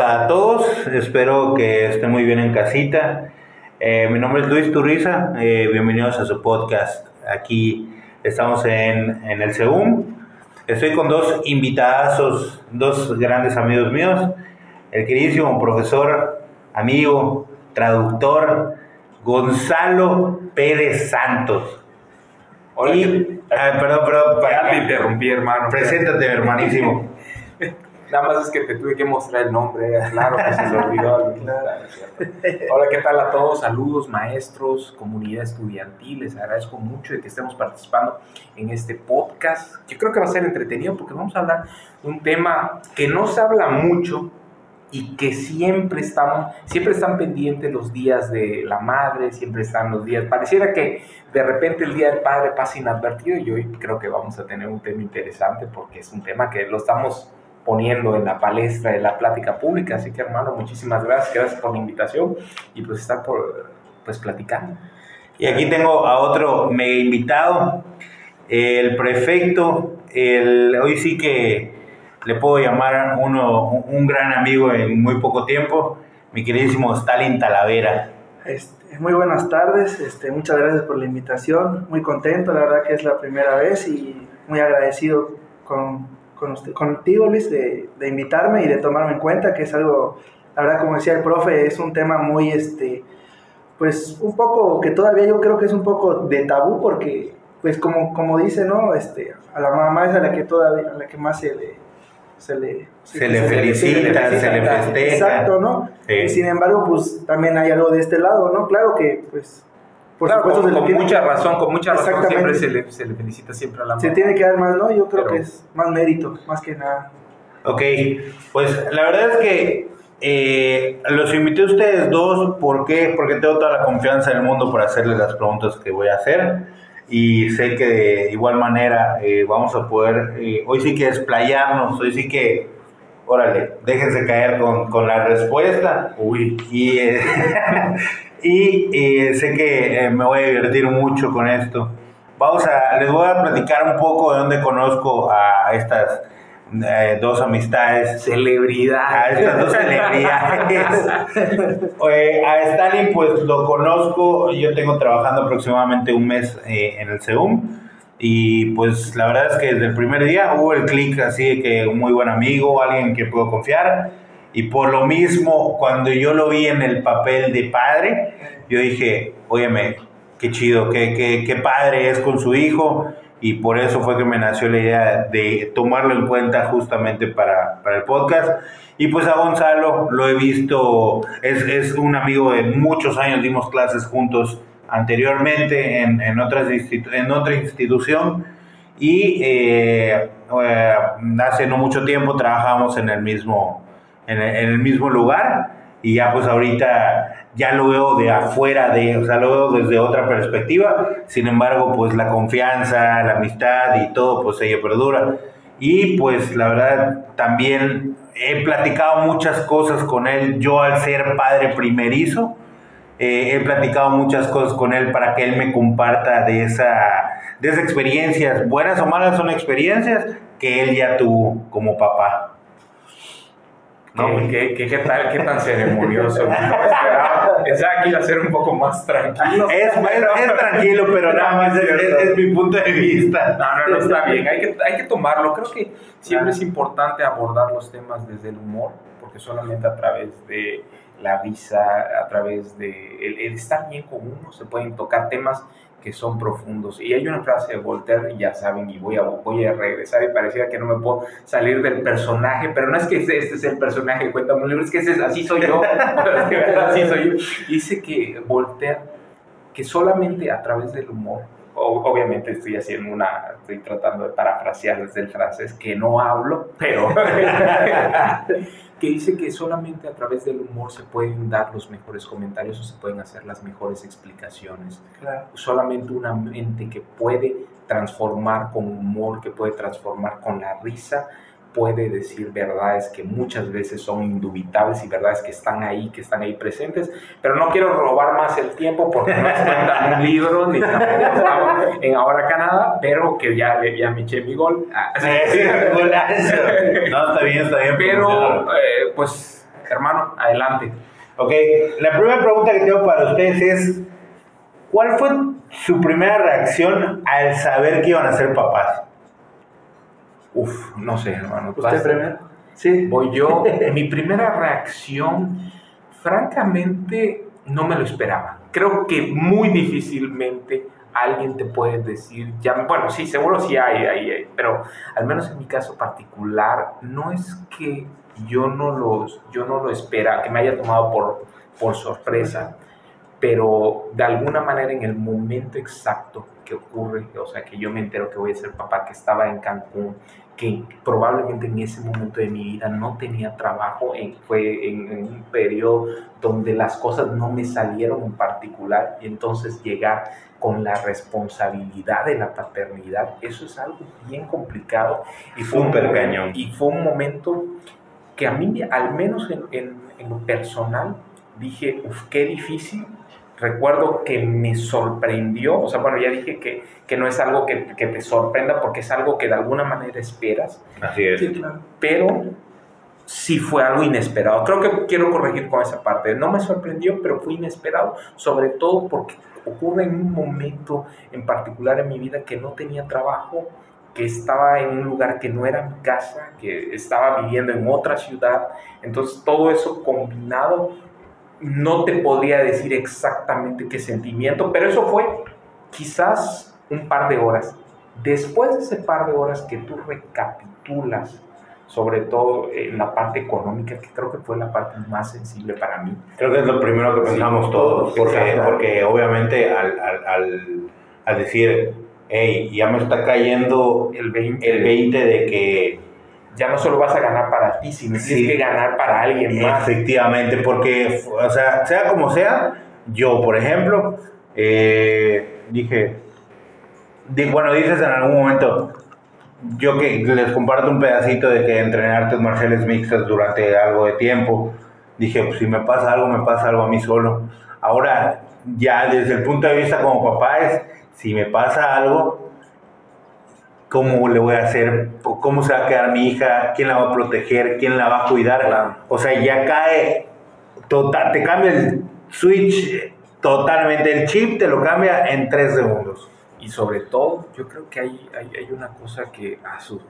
a todos, espero que estén muy bien en casita. Eh, mi nombre es Luis Turriza, eh, bienvenidos a su podcast. Aquí estamos en, en el SEUM. Estoy con dos invitados, dos grandes amigos míos. El queridísimo profesor, amigo, traductor, Gonzalo Pérez Santos. Hola, Y, ah, perdón, perdón, Ya te interrumpí, hermano. preséntate, hermanísimo. Nada más es que te tuve que mostrar el nombre, claro que se me olvidó. Hola, ¿qué tal a todos? Saludos, maestros, comunidad estudiantil. Les agradezco mucho de que estemos participando en este podcast. Yo creo que va a ser entretenido porque vamos a hablar de un tema que no se habla mucho y que siempre estamos, siempre están pendientes los días de la madre, siempre están los días. Pareciera que de repente el día del padre pasa inadvertido y hoy creo que vamos a tener un tema interesante porque es un tema que lo estamos poniendo en la palestra de la plática pública. Así que hermano, muchísimas gracias, gracias por la invitación y pues estar por, pues platicando. Y aquí tengo a otro mega invitado, el prefecto, el, hoy sí que le puedo llamar uno, un gran amigo en muy poco tiempo, mi queridísimo Stalin Talavera. Este, muy buenas tardes, este, muchas gracias por la invitación, muy contento, la verdad que es la primera vez y muy agradecido con, con usted, contigo Luis de, de, invitarme y de tomarme en cuenta, que es algo, la verdad como decía el profe, es un tema muy, este, pues un poco, que todavía yo creo que es un poco de tabú porque, pues como, como dice, ¿no? Este, a la mamá es a la que todavía, a la que más se le... Se le, se, le felicita, se le festeja. Exacto, ¿no? Sí. Y sin embargo, pues también hay algo de este lado, ¿no? Claro que, pues, por claro, supuesto, con, se le con mucha razón, con mucha razón siempre se le, se le, felicita siempre a la mamá. Se tiene que dar más, ¿no? Yo creo Pero, que es más mérito, más que nada. Ok, pues la verdad es que eh, los invité a ustedes dos, ¿por qué? Porque tengo toda la confianza del mundo para hacerles las preguntas que voy a hacer y sé que de igual manera eh, vamos a poder, eh, hoy sí que desplayarnos, hoy sí que, órale, déjense caer con, con la respuesta. Uy. Y, eh, y sé que me voy a divertir mucho con esto. Vamos a, les voy a platicar un poco de dónde conozco a estas eh, dos amistades. Celebridades. A estas dos celebridades. eh, a Stalin, pues lo conozco. Yo tengo trabajando aproximadamente un mes eh, en el SEUM. Y pues la verdad es que desde el primer día hubo el clic así de que un muy buen amigo, alguien que puedo confiar. Y por lo mismo, cuando yo lo vi en el papel de padre, yo dije, óyeme, qué chido, qué, qué, qué padre es con su hijo y por eso fue que me nació la idea de tomarlo en cuenta justamente para, para el podcast. Y pues a Gonzalo lo he visto, es, es, un amigo de muchos años, dimos clases juntos anteriormente en, en, otras en otra institución y eh, eh, hace no mucho tiempo trabajamos en el mismo, en en el mismo lugar y ya pues ahorita ya lo veo de afuera de, o sea, lo veo desde otra perspectiva, sin embargo, pues la confianza, la amistad y todo, pues ella perdura. Y pues la verdad, también he platicado muchas cosas con él, yo al ser padre primerizo, eh, he platicado muchas cosas con él para que él me comparta de, esa, de esas experiencias, buenas o malas son experiencias que él ya tuvo como papá. ¿No? ¿Qué, qué, qué, tal, ¿Qué tan ceremonioso? Pensaba que iba a ser un poco más tranquilo. Es, es, es tranquilo, pero nada más es, es, mi punto de vista. No, no, no, está bien. Hay que, hay que tomarlo. Creo que siempre es importante abordar los temas desde el humor, porque solamente a través de la risa, a través de el, el estar bien con uno, se pueden tocar temas que son profundos. Y hay una frase de Voltaire, ya saben, y voy a, voy a regresar, y parecía que no me puedo salir del personaje, pero no es que este, este es el personaje Cuéntame un libro, es que ese, así soy yo, así soy yo. Dice que Voltaire, que solamente a través del humor, obviamente estoy haciendo una, estoy tratando de parafrasear desde el francés, que no hablo, pero que dice que solamente a través del humor se pueden dar los mejores comentarios o se pueden hacer las mejores explicaciones. Claro. Solamente una mente que puede transformar con humor, que puede transformar con la risa, puede decir verdades que muchas veces son indubitables y verdades que están ahí, que están ahí presentes. Pero no quiero robar más el tiempo porque no es un libro, ni tampoco en Ahora Canadá, pero que ya, ya me eché mi gol. Ah, sí, sí, no, está bien, está bien. Pero, eh, pues, hermano, adelante. Ok, la primera pregunta que tengo para ustedes es, ¿cuál fue su primera reacción al saber que iban a ser papás? Uf, no sé, hermano. ¿Usted Basta. primero? Sí. Voy yo. Mi primera reacción, francamente, no me lo esperaba. Creo que muy difícilmente alguien te puede decir, ya, bueno, sí, seguro sí hay, hay, hay, pero al menos en mi caso particular, no es que yo no, los, yo no lo espera, que me haya tomado por, por sorpresa, pero de alguna manera en el momento exacto que ocurre, o sea, que yo me entero que voy a ser papá, que estaba en Cancún, que probablemente en ese momento de mi vida no tenía trabajo, en, fue en, en, un periodo donde las cosas no me salieron en particular y entonces llegar con la responsabilidad de la paternidad, eso es algo bien complicado y fue, un, cañón. y fue un momento que a mí, al menos en, en, en lo personal, dije, uff, qué difícil, recuerdo que me sorprendió, o sea, bueno, ya dije que, que no es algo que, que, te sorprenda porque es algo que de alguna manera esperas. Así es. Sí, claro. Pero sí fue algo inesperado. Creo que quiero corregir con esa parte. No me sorprendió, pero fue inesperado, sobre todo porque ocurre en un momento en particular en mi vida que no tenía trabajo, que estaba en un lugar que no era mi casa, que estaba viviendo en otra ciudad. Entonces todo eso combinado no te podría decir exactamente qué sentimiento, pero eso fue quizás un par de horas. Después de ese par de horas que tú recapitulas, sobre todo en la parte económica, que creo que fue la parte más sensible para mí. Creo que es lo primero que pensamos sí, todos, porque, porque obviamente al, al, al, al, decir, hey, ya me está cayendo el 20, el 20 de que ya no solo vas a ganar para ti, sino sí, tienes que ganar para alguien más. Efectivamente, porque, o sea, sea como sea, yo, por ejemplo, eh, dije, di, bueno, dices en algún momento, yo que les comparto un pedacito de que entrené artes marciales mixtas durante algo de tiempo, dije, pues si me pasa algo, me pasa algo a mí solo. Ahora, ya desde el punto de vista como papá es, si me pasa algo, cómo le voy a hacer, cómo se va a quedar mi hija, quién la va a proteger, quién la va a cuidar. Claro. O sea, ya cae, total, te cambia el switch totalmente, el chip te lo cambia en tres segundos. Y sobre todo, yo creo que hay, hay, hay una cosa que a su,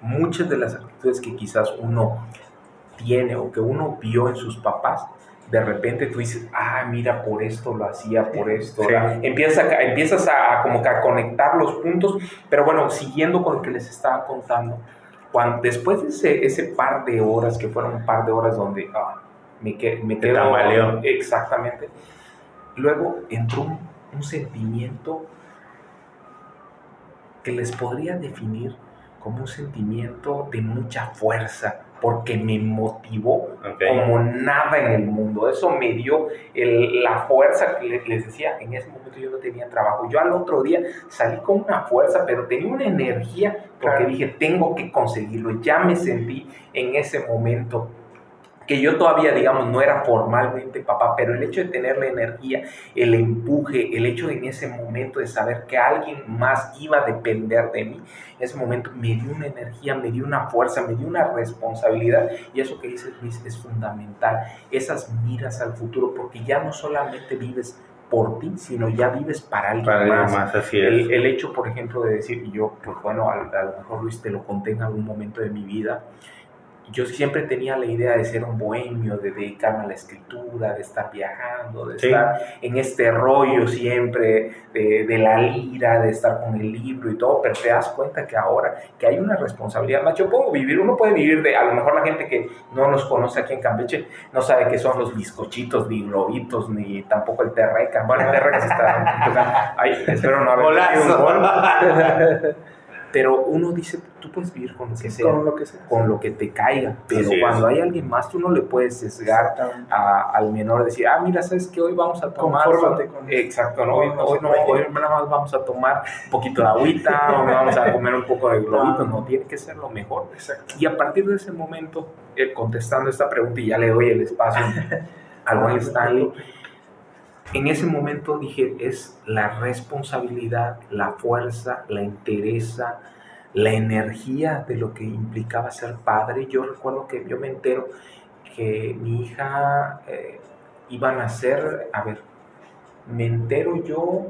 muchas de las actitudes que quizás uno tiene o que uno vio en sus papás, de repente tú dices, ah, mira, por esto lo hacía, por esto. Sí. Empiezas, a, empiezas a, como que a conectar los puntos, pero bueno, siguiendo con lo que les estaba contando, cuando, después de ese, ese par de horas, que fueron un par de horas donde ah, me, que, me tambaleó. Exactamente. Luego entró un, un sentimiento que les podría definir como un sentimiento de mucha fuerza, porque me motivó okay. como nada en el mundo. Eso me dio el, la fuerza que les decía, en ese momento yo no tenía trabajo. Yo al otro día salí con una fuerza, pero tenía una energía porque claro. dije, tengo que conseguirlo. Ya me sentí en ese momento que yo todavía, digamos, no era formalmente papá, pero el hecho de tener la energía, el empuje, el hecho de en ese momento de saber que alguien más iba a depender de mí, en ese momento me dio una energía, me dio una fuerza, me dio una responsabilidad y eso que dice Luis es fundamental, esas miras al futuro, porque ya no solamente vives por ti, sino ya vives para alguien para más. más así es. El, el, hecho, por ejemplo, de decir, yo, pues bueno, a, a lo mejor Luis te lo conté en algún momento de mi vida, yo siempre tenía la idea de ser un bohemio, de dedicarme a la escritura, de estar viajando, de Sí. estar en este rollo siempre, de, de la lira, de estar con el libro y todo, pero te das cuenta que ahora que hay una responsabilidad más, yo puedo vivir, uno puede vivir de, a lo mejor la gente que no nos conoce aquí en Campeche no sabe qué son los bizcochitos, ni globitos, ni tampoco el terreca, bueno, el terreca sí está, ay, espero no haber Golazo. pero uno dice, tú puedes vivir con lo que sea, Con lo que sea. con lo que te caiga, pero Así es. cuando hay alguien más, tú no le puedes sesgar a- al menor, decir, ah, mira, sabes que hoy vamos a tomar. Confórmate con. Exacto, no, hoy, hoy no, hoy nada más vamos a tomar un poquito de agüita, o vamos a comer un poco de globitos, no, tiene que ser lo mejor. Exacto. Y a partir de ese momento, eh, contestando esta pregunta, y ya le doy el espacio al buen Stanley, en ese momento dije, es la responsabilidad, la fuerza, la entereza, la energía de lo que implicaba ser padre. Yo recuerdo que yo me entero que mi hija eh, iba a nacer, a ver, me entero yo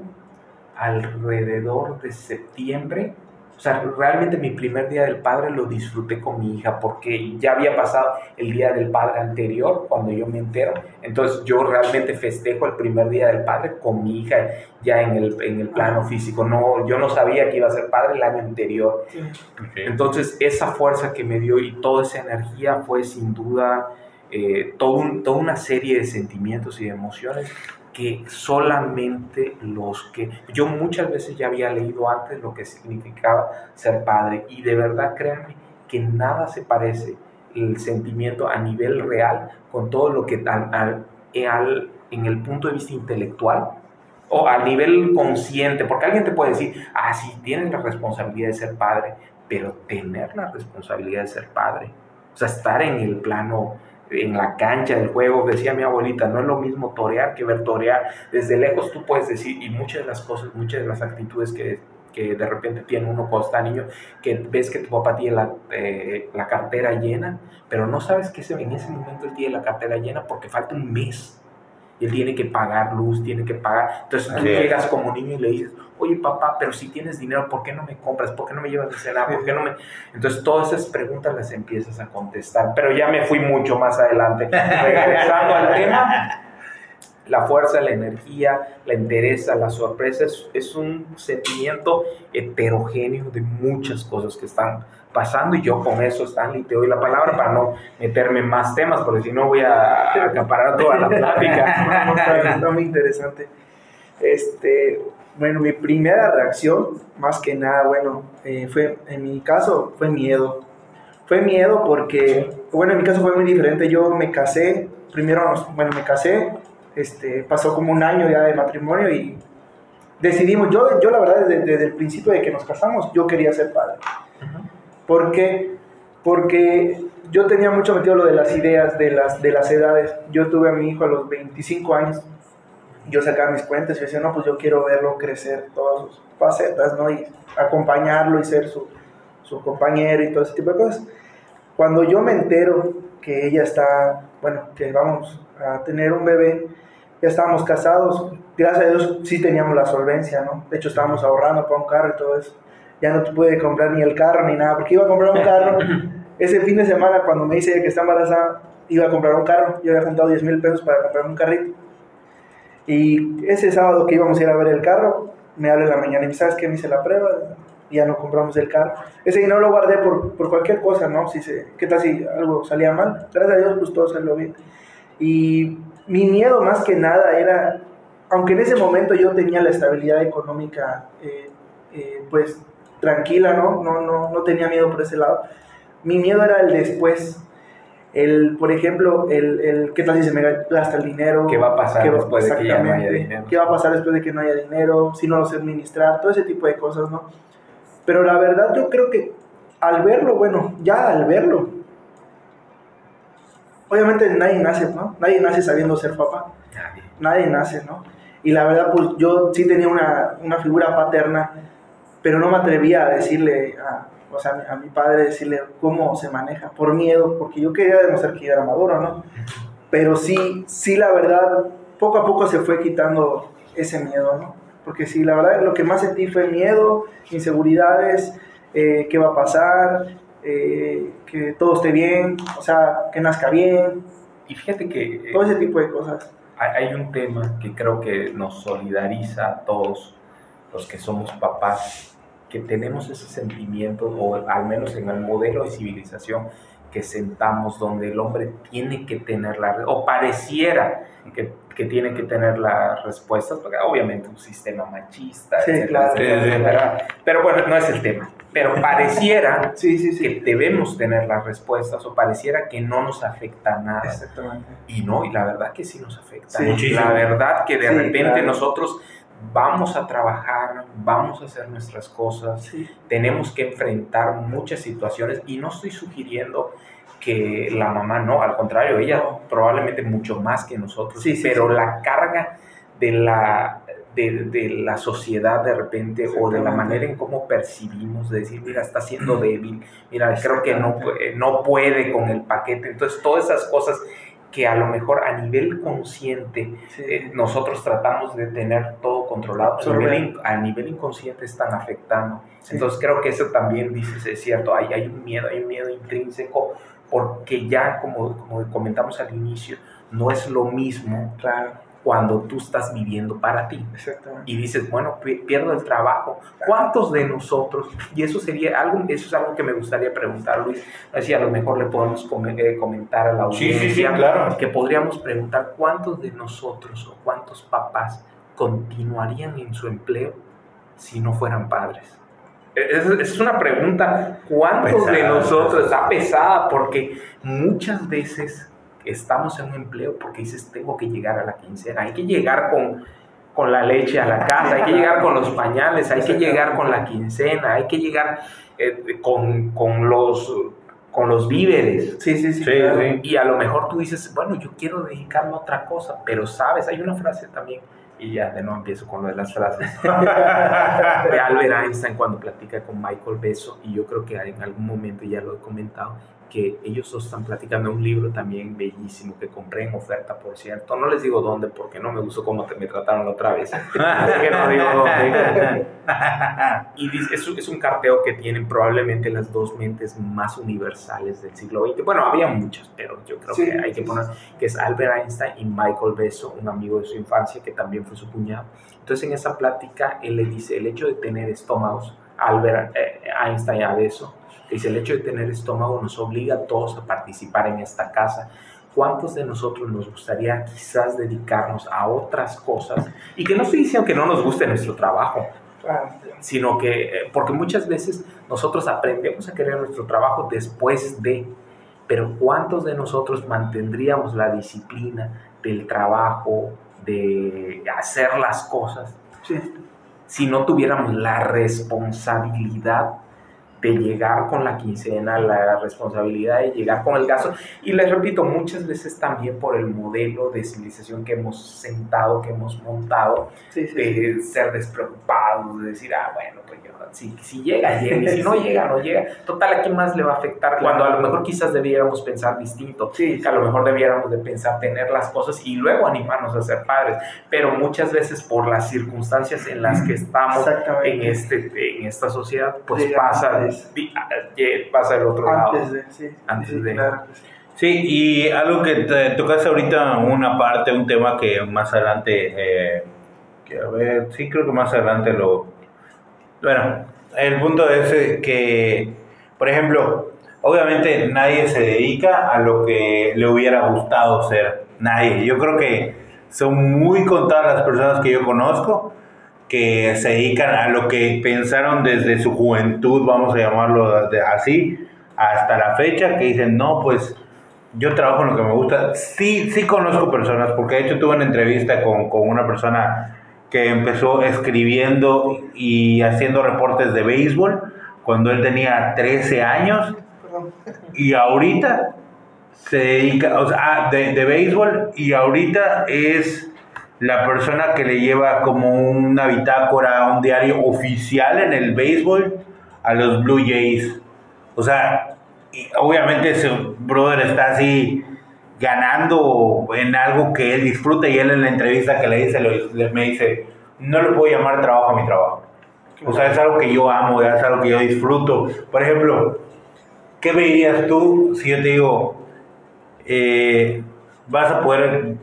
alrededor de septiembre o sea, realmente mi primer día del padre lo disfruté con mi hija porque ya había pasado el día del padre anterior cuando yo me entero. Entonces yo realmente festejo el primer día del padre con mi hija ya en el, en el plano físico. No, yo no sabía que iba a ser padre el año anterior. Entonces esa fuerza que me dio y toda esa energía fue sin duda eh, todo toda una serie de sentimientos y de emociones que solamente los que... Yo muchas veces ya había leído antes lo que significaba ser padre y de verdad créanme que nada se parece el sentimiento a nivel real con todo lo que al, al, en el punto de vista intelectual o a nivel consciente, porque alguien te puede decir, ah, sí, tienes la responsabilidad de ser padre, pero tener la responsabilidad de ser padre, o sea, estar en el plano en la cancha del juego, decía mi abuelita, no es lo mismo torear que ver torear. Desde lejos tú puedes decir, y muchas de las cosas, muchas de las actitudes que, que de repente tiene uno cuando está niño, que ves que tu papá tiene la, eh, la cartera llena, pero no sabes que en ese momento él tiene la cartera llena porque falta un mes y él tiene que pagar luz, tiene que pagar. Entonces tú llegas como niño y le dices, oye papá, pero si tienes dinero, ¿por qué no me compras? ¿Por qué no me llevas a cenar? ¿Por qué no me...? Entonces todas esas preguntas las empiezas a contestar, pero ya me fui mucho más adelante. Regresando al tema, la fuerza, la energía, la entereza, la sorpresa es, un sentimiento heterogéneo de muchas cosas que están pasando y yo con eso, Stanley, te doy la palabra para no meterme más temas, porque si no voy a acaparar toda la plática. Está muy interesante. Este, bueno, mi primera reacción, más que nada, bueno, eh, fue, en mi caso, fue miedo. Fue miedo porque, bueno, en mi caso fue muy diferente. Yo me casé, primero, bueno, me casé, este, pasó como un año ya de matrimonio y decidimos, yo, yo la verdad, desde, desde el principio de que nos casamos, yo quería ser padre. ¿Por qué? Porque yo tenía mucho metido lo de las ideas, de las, de las edades. Yo tuve a mi hijo a los 25 años, yo sacaba mis cuentas y decía, no, pues yo quiero verlo crecer todas sus facetas, ¿no? Y acompañarlo y ser su, su compañero y todo ese tipo de cosas. Cuando yo me entero que ella está, bueno, que vamos a tener un bebé, ya estábamos casados, gracias a Dios sí teníamos la solvencia, ¿no? De hecho estábamos ahorrando para un carro y todo eso ya no pude comprar ni el carro ni nada, porque iba a comprar un carro. Ese fin de semana, cuando me dice que está embarazada, iba a comprar un carro. Yo había juntado 10 mil pesos para comprar un carrito. Y ese sábado que íbamos a ir a ver el carro, me habla en la mañana y me ¿sabes qué? Me hice la prueba ya no compramos el carro. Ese dinero lo guardé por, por cualquier cosa, ¿no? Si se, ¿Qué tal si algo salía mal? Gracias a Dios, pues todo salió bien. Y mi miedo más que nada era, aunque en ese momento yo tenía la estabilidad económica, eh, eh, pues tranquila, ¿no? No, no, no tenía miedo por ese lado. Mi miedo era el después. El, por ejemplo, el, el qué tal si se me gasta el dinero. ¿Qué va a pasar después de que ya no haya dinero? ¿Qué va a pasar después de que no haya dinero? Si no lo sé administrar, todo ese tipo de cosas, ¿no? Pero la verdad yo creo que al verlo, bueno, ya al verlo, obviamente nadie nace, ¿no? Nadie nace sabiendo ser papá. Nadie. Nadie nace, ¿no? Y la verdad, pues yo sí tenía una, una figura paterna pero no me atrevía a decirle, a, o sea, a mi padre, decirle cómo se maneja, por miedo, porque yo quería demostrar que yo era maduro, ¿no? Pero sí, sí, la verdad, poco a poco se fue quitando ese miedo, ¿no? Porque sí, la verdad, lo que más sentí fue miedo, inseguridades, eh, qué va a pasar, eh, que todo esté bien, o sea, que nazca bien. Y fíjate que... Eh, todo ese tipo de cosas. Hay un tema que creo que nos solidariza a todos los que somos papás, que tenemos ese sentimiento, o al menos en el modelo de civilización que sentamos, donde el hombre tiene que tener la, o pareciera que, que tiene que tener las respuestas, porque obviamente un sistema machista, sí, claro. pero bueno, no es el tema. Pero pareciera que debemos tener las respuestas o pareciera que no nos afecta nada. Exactamente. Y no, y la verdad que sí nos afecta. La verdad que de repente nosotros vamos a trabajar, vamos a hacer nuestras cosas, tenemos que enfrentar muchas situaciones y no estoy sugiriendo que la mamá no, al contrario, ella probablemente mucho más que nosotros, pero la carga de la, de, la sociedad de repente o de la manera en cómo percibimos, de decir, mira, está siendo débil, mira, creo que no, no puede con el paquete. Entonces, todas esas cosas que a lo mejor a nivel consciente eh, nosotros tratamos de tener todo controlado, a nivel, inconsciente están afectando. Entonces creo que eso también, dices, es cierto, hay, hay un miedo, hay un miedo intrínseco porque ya, como, como comentamos al inicio, no es lo mismo cuando tú estás viviendo para ti. Y dices, bueno, pierdo el trabajo. ¿Cuántos de nosotros, y eso sería algo, eso es algo que me gustaría preguntar, Luis, así a lo mejor le podemos eh, comentar a la audiencia, claro. que podríamos preguntar cuántos de nosotros o cuántos papás continuarían en su empleo si no fueran padres. Esa es una pregunta, ¿cuántos de nosotros está pesada? Porque muchas veces estamos en un empleo porque dices, tengo que llegar a la quincena, hay que llegar con, con la leche a la casa, hay que llegar con los pañales, hay que llegar con la quincena, hay que llegar eh, con, con, los con los víveres. Sí, sí, sí, Y a lo mejor tú dices, bueno, yo quiero dedicarme a otra cosa, pero sabes, hay una frase también, y ya de nuevo empiezo con lo de las frases, de Albert Einstein cuando platica con Michael Beso, y yo creo que en algún momento ya lo he comentado, que ellos están platicando un libro también bellísimo que compré en oferta, por cierto. No les digo dónde porque no me gustó cómo me trataron la otra vez. que no digo dónde. Y es, es un carteo que tienen probablemente las dos mentes más universales del siglo XX. Bueno, había muchas, pero yo creo que hay que poner que es Albert Einstein y Michael Beso, un amigo de su infancia que también fue su cuñado. Entonces en esa plática él le dice, el hecho de tener estómagos, Albert eh, Einstein a Beso, Dice, el hecho de tener estómago nos obliga a todos a participar en esta casa. ¿Cuántos de nosotros nos gustaría quizás dedicarnos a otras cosas? Y que no estoy diciendo que no nos guste nuestro trabajo, sino que, eh, porque muchas veces nosotros aprendemos a querer nuestro trabajo después de, pero ¿cuántos de nosotros mantendríamos la disciplina del trabajo, de hacer las cosas, si no tuviéramos la responsabilidad de llegar con la quincena, la responsabilidad de llegar con el gasto. Y les repito, muchas veces también por el modelo de civilización que hemos sentado, que hemos montado, de ser despreocupados, de decir, ah, bueno, pues yo, si, si llega, llega, y si no llega, no llega. Total, ¿a qué más le va a afectar? Cuando a lo mejor quizás debiéramos pensar distinto, que a lo mejor debiéramos de pensar tener las cosas y luego animarnos a ser padres, pero muchas veces por las circunstancias en las que estamos en, este, en esta sociedad, pues pasa pasa el otro lado. Antes de, sí. Antes de. sí. y algo que te tocaste ahorita, una parte, un tema que más adelante, eh, que a ver, sí creo que más adelante lo... Bueno, el punto es eh, que, por ejemplo, obviamente nadie se dedica a lo que le hubiera gustado ser, nadie. Yo creo que son muy contadas las personas que yo conozco que se dedican a lo que pensaron desde su juventud, vamos a llamarlo así, hasta la fecha, que dicen, no, pues yo trabajo en lo que me gusta. Sí, sí conozco personas, porque de hecho tuve una entrevista con, con una persona que empezó escribiendo y haciendo reportes de béisbol cuando él tenía 13 años y ahorita se dedica, o sea, de, de béisbol y ahorita es la persona que le lleva como una bitácora, un diario oficial en el béisbol a los Blue Jays. O sea, obviamente ese brother está así ganando en algo que él disfruta y él en la entrevista que le dice, me dice, no le puedo llamar trabajo a mi trabajo. O sea, es algo que yo amo, es algo que yo disfruto. Por ejemplo, ¿qué me dirías tú si yo te digo, eh, vas a poder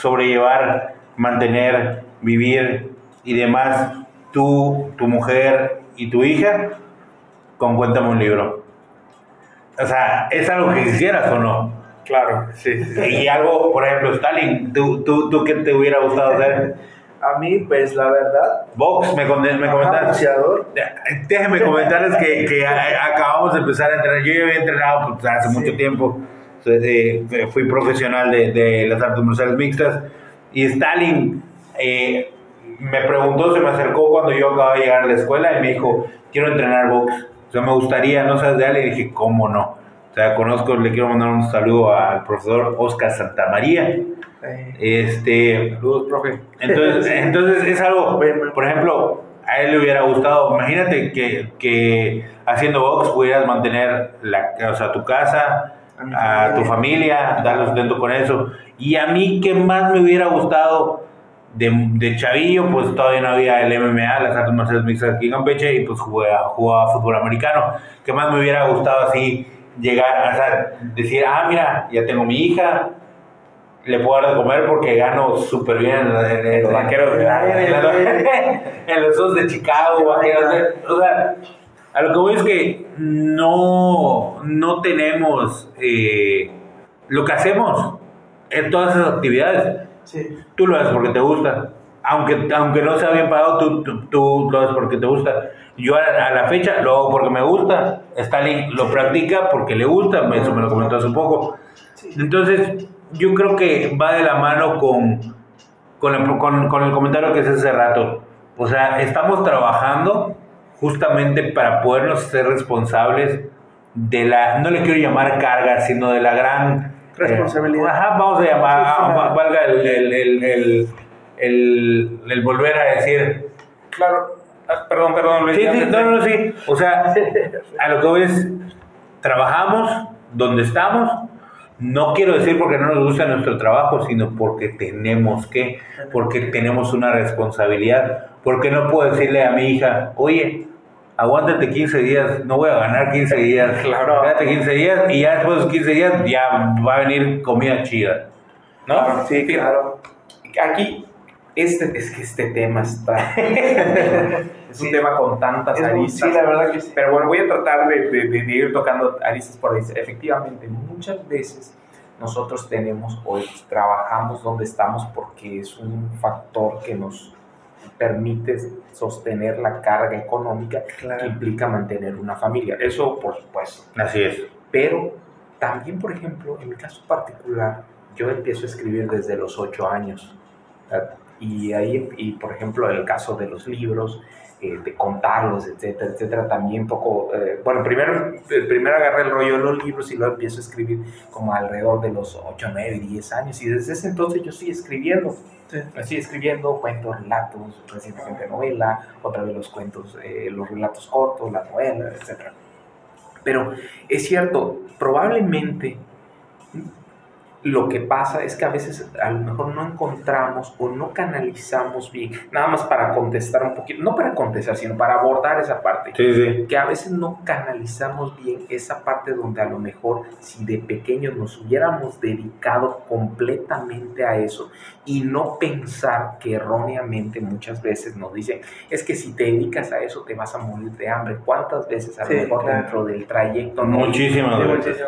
sobrellevar, mantener, vivir y demás, tú, tu mujer y tu hija, con Cuéntame un libro. O sea, ¿es algo que quisieras o no? Claro, sí. Y algo, por ejemplo, Stalin, ¿tú, tú, tú qué te hubiera gustado hacer? A mí, pues la verdad. Box, me, me comentaste. Déjenme comentarles que, que acabamos de empezar a entrenar. Yo ya había entrenado pues, hace mucho tiempo eh, fui profesional de, de, las artes marciales mixtas y Stalin eh, me preguntó, se me acercó cuando yo acababa de llegar a la escuela y me dijo, quiero entrenar box. O sea, me gustaría, ¿no sabes de él? Y dije, ¿cómo no? O sea, conozco, le quiero mandar un saludo al profesor Oscar Santamaría. Eh, Este, Saludos, profe. entonces, Sí. entonces es algo, por ejemplo, a él le hubiera gustado, imagínate que, que haciendo box pudieras mantener la, o sea, tu casa, A tu familia, darle sustento con eso. Y a mí, ¿qué más me hubiera gustado? De, de chavillo, pues todavía no había el MMA, las artes marciales mixtas aquí en Campeche, y pues jugaba, jugaba fútbol americano. ¿Qué más me hubiera gustado así llegar, o sea, decir, ah, mira, ya tengo mi hija, le puedo dar de comer porque gano súper bien en, en- en- Los vaqueros de en, los dos de Chicago, vaqueros o sea, a lo que voy es que no, no tenemos eh, lo que hacemos en todas esas actividades. Sí. Tú lo haces porque te gusta. Aunque, aunque no sea bien pagado, tú, tú, tú lo haces porque te gusta. Yo a, a la fecha lo hago porque me gusta. Stalin lo practica porque le gusta. Eso me lo comentó hace poco. Entonces, yo creo que va de la mano con, con, el, con, con el comentario que hice hace rato. O sea, estamos trabajando justamente para podernos ser responsables de la, no le quiero llamar carga, sino de la gran Responsabilidad. eh, ajá, vamos a llamar, valga el, el, el, el, el- el volver a decir. Claro. Ah, perdón, perdón. Luis, Sí, sí, no, no, sí. O sea, a lo que voy es, trabajamos donde estamos. No quiero decir porque no nos gusta nuestro trabajo, sino porque tenemos que, porque tenemos una responsabilidad. Porque no puedo decirle a mi hija, oye, aguántate 15 días, no voy a ganar 15 días, Claro. quédate 15 días y ya después de esos 15 días ya va a venir comida chida. ¿No? Claro, Sí, claro. Aquí, este, es que este tema está. es un tema con tantas Es aristas. sí, la verdad que sí. Pero bueno, voy a tratar de, de- de ir tocando aristas por ahí. Efectivamente, muchas veces nosotros tenemos o trabajamos donde estamos porque es un factor que nos permite sostener la carga económica que Claro. implica mantener una familia. Eso, por supuesto. Así es. Pero también, por ejemplo, en mi caso particular, yo empiezo a escribir desde los ocho años. ¿verdad? Y ahí, y por ejemplo, en el caso de los libros, eh, de contarlos, etcétera, etcétera, también poco, eh, bueno, primero, primero agarré el rollo de los libros y luego empiezo a escribir como alrededor de los 8, 9, 10 años y desde ese entonces yo sigo escribiendo. Sí. Estoy escribiendo cuentos, relatos, recientemente novela, otra vez los cuentos, eh, los relatos cortos, la novela, etcétera. Pero es cierto, probablemente lo que pasa es que a veces a lo mejor no encontramos o no canalizamos bien, nada más para contestar un poquito, no para contestar, sino para abordar esa parte Sí, sí. que a veces no canalizamos bien esa parte donde a lo mejor si de pequeños nos hubiéramos dedicado completamente a eso y no pensar que erróneamente muchas veces nos dicen, es que si te dedicas a eso te vas a morir de hambre. ¿Cuántas veces a lo Sí, mejor claro. dentro del trayecto no Muchísimas veces.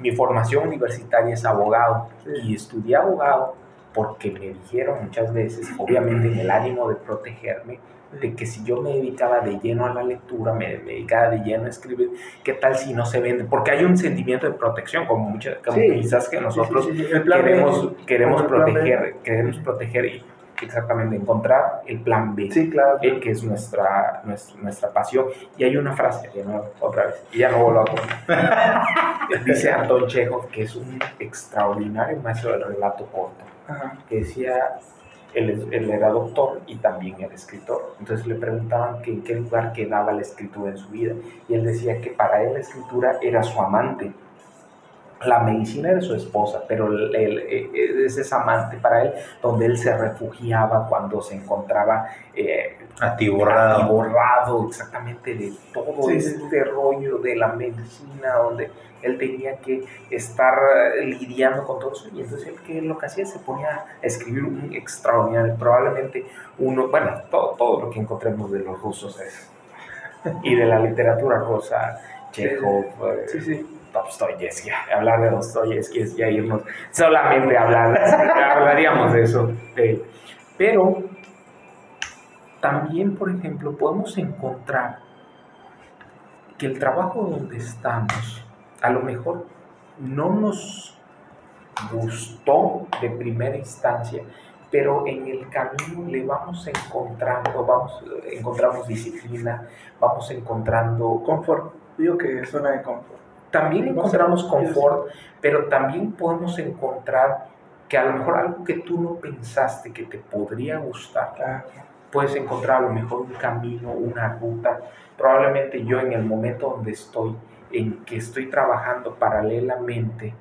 Mi formación universitaria es abogado Sí. y estudié abogado porque me dijeron muchas veces, obviamente en el ánimo de protegerme, de que si yo me dedicaba de lleno a la lectura, me, me dedicaba de lleno a escribir, ¿qué tal si no se vende? Porque hay un sentimiento de protección, como, muchas, como Sí. quizás que nosotros Sí, queremos, queremos proteger, queremos proteger y exactamente encontrar el plan B Sí, claro. eh, que es nuestra, nuestra, nuestra pasión. Y hay una frase, de nuevo, otra vez, y ya no vuelvo a. Dice Anton Chekhov, que es un extraordinario maestro del relato corto, Ajá. que decía, él, él era doctor y también era escritor. Entonces le preguntaban que en qué lugar quedaba la escritura en su vida. Y él decía que para él la escritura era su amante. La medicina era su esposa, pero el- el- es ese amante para él donde él se refugiaba cuando se encontraba eh, Atiborrado. atiborrado exactamente de todo Sí, sí, este rollo de la medicina, donde él tenía que estar lidiando con todo eso. Y entonces él que lo que hacía se ponía a escribir un extraordinario, probablemente uno, bueno, todo, todo lo que encontremos de los rusos es, y de la literatura rusa, Chekhov, eh, Sí, sí. Dostoyevsky, hablar de Dostoyevsky es ya irnos solamente hablar, hablaríamos de eso. pero también, por ejemplo, podemos encontrar que el trabajo donde estamos a lo mejor no nos gustó de primera instancia, pero en el camino le vamos encontrando, vamos, encontramos disciplina, vamos encontrando Confort. Digo que zona de confort. También encontramos confort, pero también podemos encontrar que a lo mejor algo que tú no pensaste que te podría gustar, puedes encontrar a lo mejor un camino, una ruta. Probablemente yo en el momento donde estoy, en que estoy trabajando paralelamente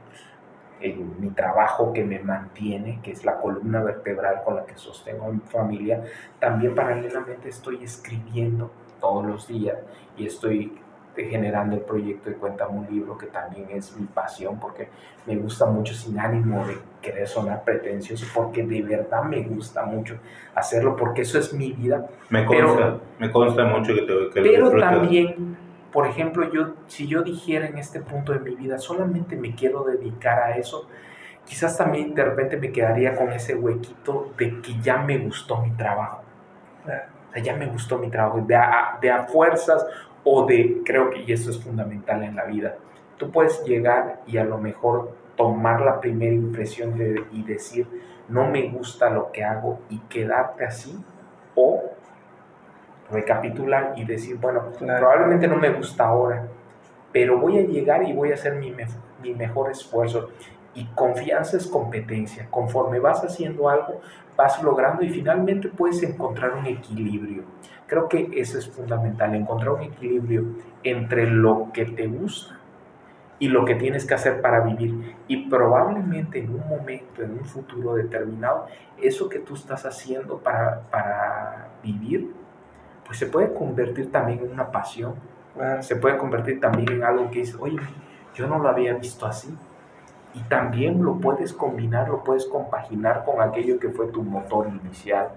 en mi trabajo que me mantiene, que es la columna vertebral con la que sostengo a mi familia, también paralelamente estoy escribiendo todos los días y estoy generando el proyecto de Cuéntame un libro, que también es mi pasión, porque me gusta mucho sin ánimo de querer sonar pretencioso, porque de verdad me gusta mucho hacerlo, porque eso es mi vida. Me consta, me consta mucho que te que Pero también, por ejemplo, yo, si yo dijera en este punto de mi vida, solamente me quiero dedicar a eso, quizás también de repente me quedaría con ese huequito de que ya me gustó mi trabajo. O sea, ya me gustó mi trabajo, de a, de a fuerzas o de, creo que, y eso es fundamental en la vida, tú puedes llegar y a lo mejor tomar la primera impresión y decir, no me gusta lo que hago y quedarte así, o recapitular y decir, bueno, probablemente no me gusta ahora, pero voy a llegar y voy a hacer mi, mi mejor esfuerzo. Y confianza es competencia. Conforme vas haciendo algo, vas logrando y finalmente puedes encontrar un equilibrio. Creo que eso es fundamental, encontrar un equilibrio entre lo que te gusta y lo que tienes que hacer para vivir. Y probablemente en un momento, en un futuro determinado, eso que tú estás haciendo para, para vivir, pues se puede convertir también en una pasión. Se puede convertir también en algo que dices, oye, yo no lo había visto así. Y también lo puedes combinar, lo puedes compaginar con aquello que fue tu motor inicial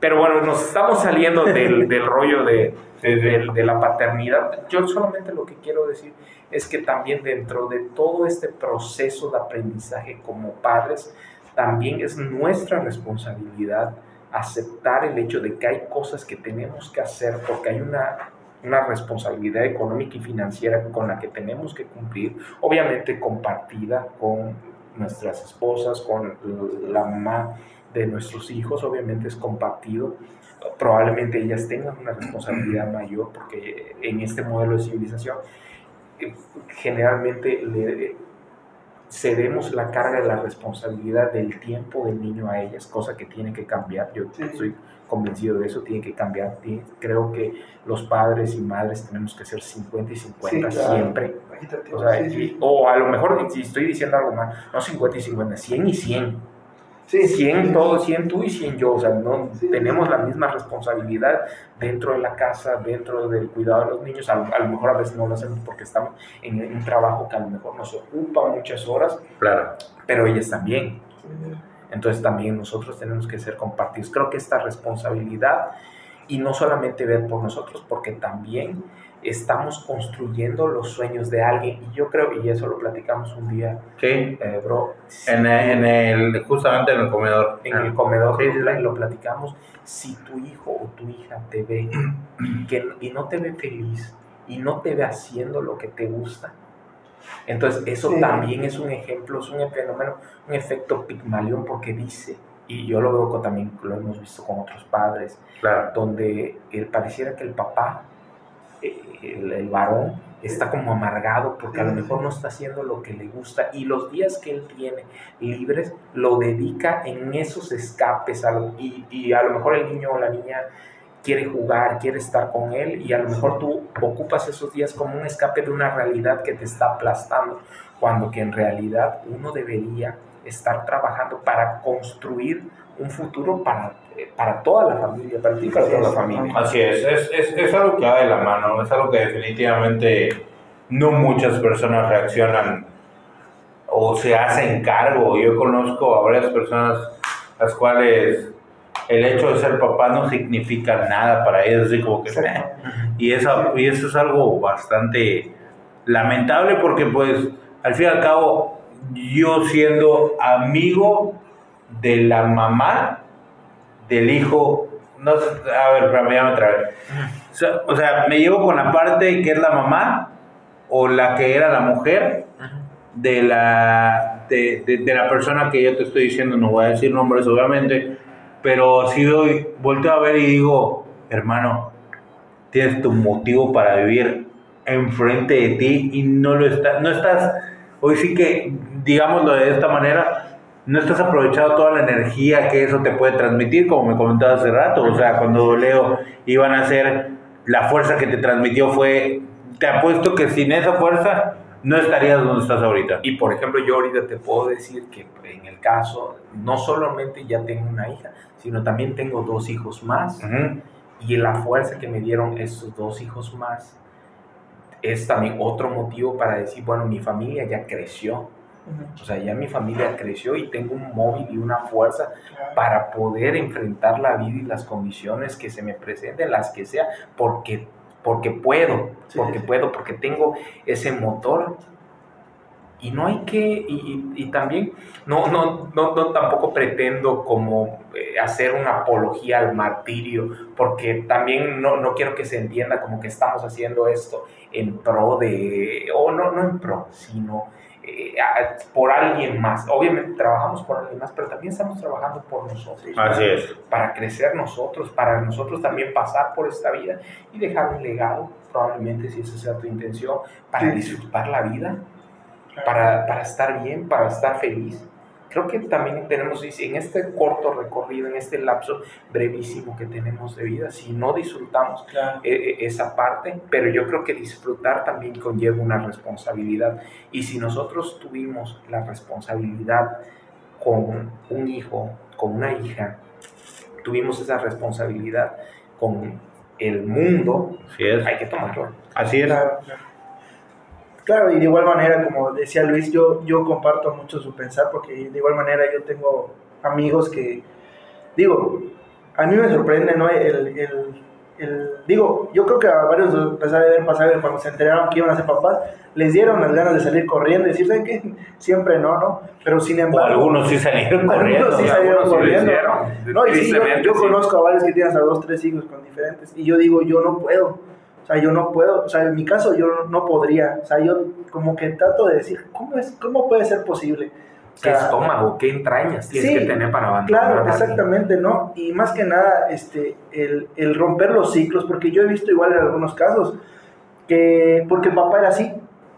pero bueno, nos estamos saliendo del, del rollo de, de, de, la paternidad. Yo solamente lo que quiero decir es que también dentro de todo este proceso de aprendizaje como padres, también es nuestra responsabilidad aceptar el hecho de que hay cosas que tenemos que hacer porque hay una, una responsabilidad económica y financiera con la que tenemos que cumplir, obviamente compartida con nuestras esposas, con la mamá de nuestros hijos, obviamente es compartido. Probablemente ellas tengan una responsabilidad mayor porque en este modelo de civilización eh, generalmente le cedemos la carga de la responsabilidad del tiempo del niño a ellas, cosa que tiene que cambiar. Yo estoy convencido de eso, tiene que cambiar. Creo que los padres y madres tenemos que ser 50 y 50 siempre. O, o, a lo mejor, si estoy diciendo algo mal, no 50 y 50, 100 y 100 Sí, 100 todos, 100 tú y 100 yo, o sea, no tenemos la misma responsabilidad dentro de la casa, dentro del cuidado de los niños, a, lo mejor a veces no lo hacemos porque estamos en un trabajo que a lo mejor nos ocupa muchas horas, claro. pero ellas también. Entonces también nosotros tenemos que ser compartidos. Creo que esta responsabilidad, y no solamente ver por nosotros, porque también estamos construyendo los sueños de alguien. Y yo creo, y eso lo platicamos un día, sí. Eh, bro. En, en, el, justamente en el comedor. En el comedor, sí, lo, platicamos. Si tu hijo o tu hija te ve que, y no te ve feliz y no te ve haciendo lo que te gusta, entonces eso también es un ejemplo, es un fenómeno, un efecto pigmalión porque dice, y yo lo veo con, también, lo hemos visto con otros padres, claro. donde él pareciera que el papá el, varón está como amargado porque a lo mejor no está haciendo lo que le gusta y los días que él tiene libres lo dedica en esos escapes y, y, a lo mejor el niño o la niña quiere jugar, quiere estar con él y a lo mejor tú ocupas esos días como un escape de una realidad que te está aplastando, cuando que en realidad uno debería estar trabajando para construir un futuro para, para toda la familia, para ti, para toda la familia. Así es, es, es, es algo que va de la mano, es algo que definitivamente no muchas personas reaccionan o se hacen cargo. Yo conozco a varias personas las cuales el hecho de ser papá no significa nada para ellos, así como que... Y eso, y eso es algo bastante lamentable porque pues al fin y al cabo yo siendo amigo de la mamá del hijo. No a ver, me llamo otra vez. O sea, me llevo con la parte que es la mamá o la que era la mujer de la, de, de, la persona que yo te estoy diciendo. No voy a decir nombres, obviamente, pero si doy, volteo a ver y digo, hermano, tienes tu motivo para vivir enfrente de ti y no lo estás, no estás, hoy sí que, digámoslo de esta manera, no estás aprovechando toda la energía que eso te puede transmitir, como me comentaba hace rato. O sea, cuando Leo iban a hacer, la fuerza que te transmitió fue, te apuesto que sin esa fuerza no estarías donde estás ahorita. Y por ejemplo, yo ahorita te puedo decir que en el caso, no solamente ya tengo una hija, sino también tengo dos hijos más. Ujú. Y la fuerza que me dieron estos dos hijos más es también otro motivo para decir, bueno, mi familia ya creció. O sea, ya mi familia creció y tengo un móvil y una fuerza para poder enfrentar la vida y las condiciones que se me presenten, las que sea, porque, porque puedo, Sí, porque sí. puedo, porque tengo ese motor. Y no hay que, y, y- y también, no, no, no, no tampoco pretendo como eh, hacer una apología al martirio, porque también no, no quiero que se entienda como que estamos haciendo esto en pro de, o no, no en pro, sino eh, por alguien más. Obviamente trabajamos por alguien más, pero también estamos trabajando por nosotros. Así es. Para crecer nosotros, para nosotros también pasar por esta vida y dejar un legado, probablemente si esa sea tu intención, para Sí. disfrutar la vida, para, para estar bien, para estar feliz. Creo que también tenemos, en este corto recorrido, en este lapso brevísimo que tenemos de vida, si no disfrutamos Claro. eh, eh, esa parte, pero yo creo que disfrutar también conlleva una responsabilidad. Y si nosotros tuvimos la responsabilidad con un hijo, con una hija, tuvimos esa responsabilidad con el mundo, Así es. hay que tomarlo. Así es. Claro, claro. Claro, y de igual manera, como decía Luis, yo, yo comparto mucho su pensar, porque de igual manera yo tengo amigos que, digo, a mí me sorprende, ¿no? El, el, el- digo, yo creo que a varios les ha de haber pasado que cuando se enteraron que iban a ser papás, les dieron las ganas de salir corriendo y decir, ¿saben qué? Siempre no, ¿no? Pero sin O embargo... algunos sí salieron Algunos corriendo. sí salieron algunos sí lo corriendo. No, y sí, yo, conozco a varios que tienen hasta dos, tres hijos con diferentes. Y yo digo, yo no puedo. O sea, yo no puedo. O sea, en mi caso yo no, podría. O sea, yo como que trato de decir, ¿cómo, es, cómo puede ser posible? O ¿Qué sea, estómago, qué entrañas tienes Sí, que tener para abandonar? Claro, exactamente, ¿no? Y más que nada, este, el, el romper los ciclos, porque yo he visto igual en algunos casos, que porque el papá era así,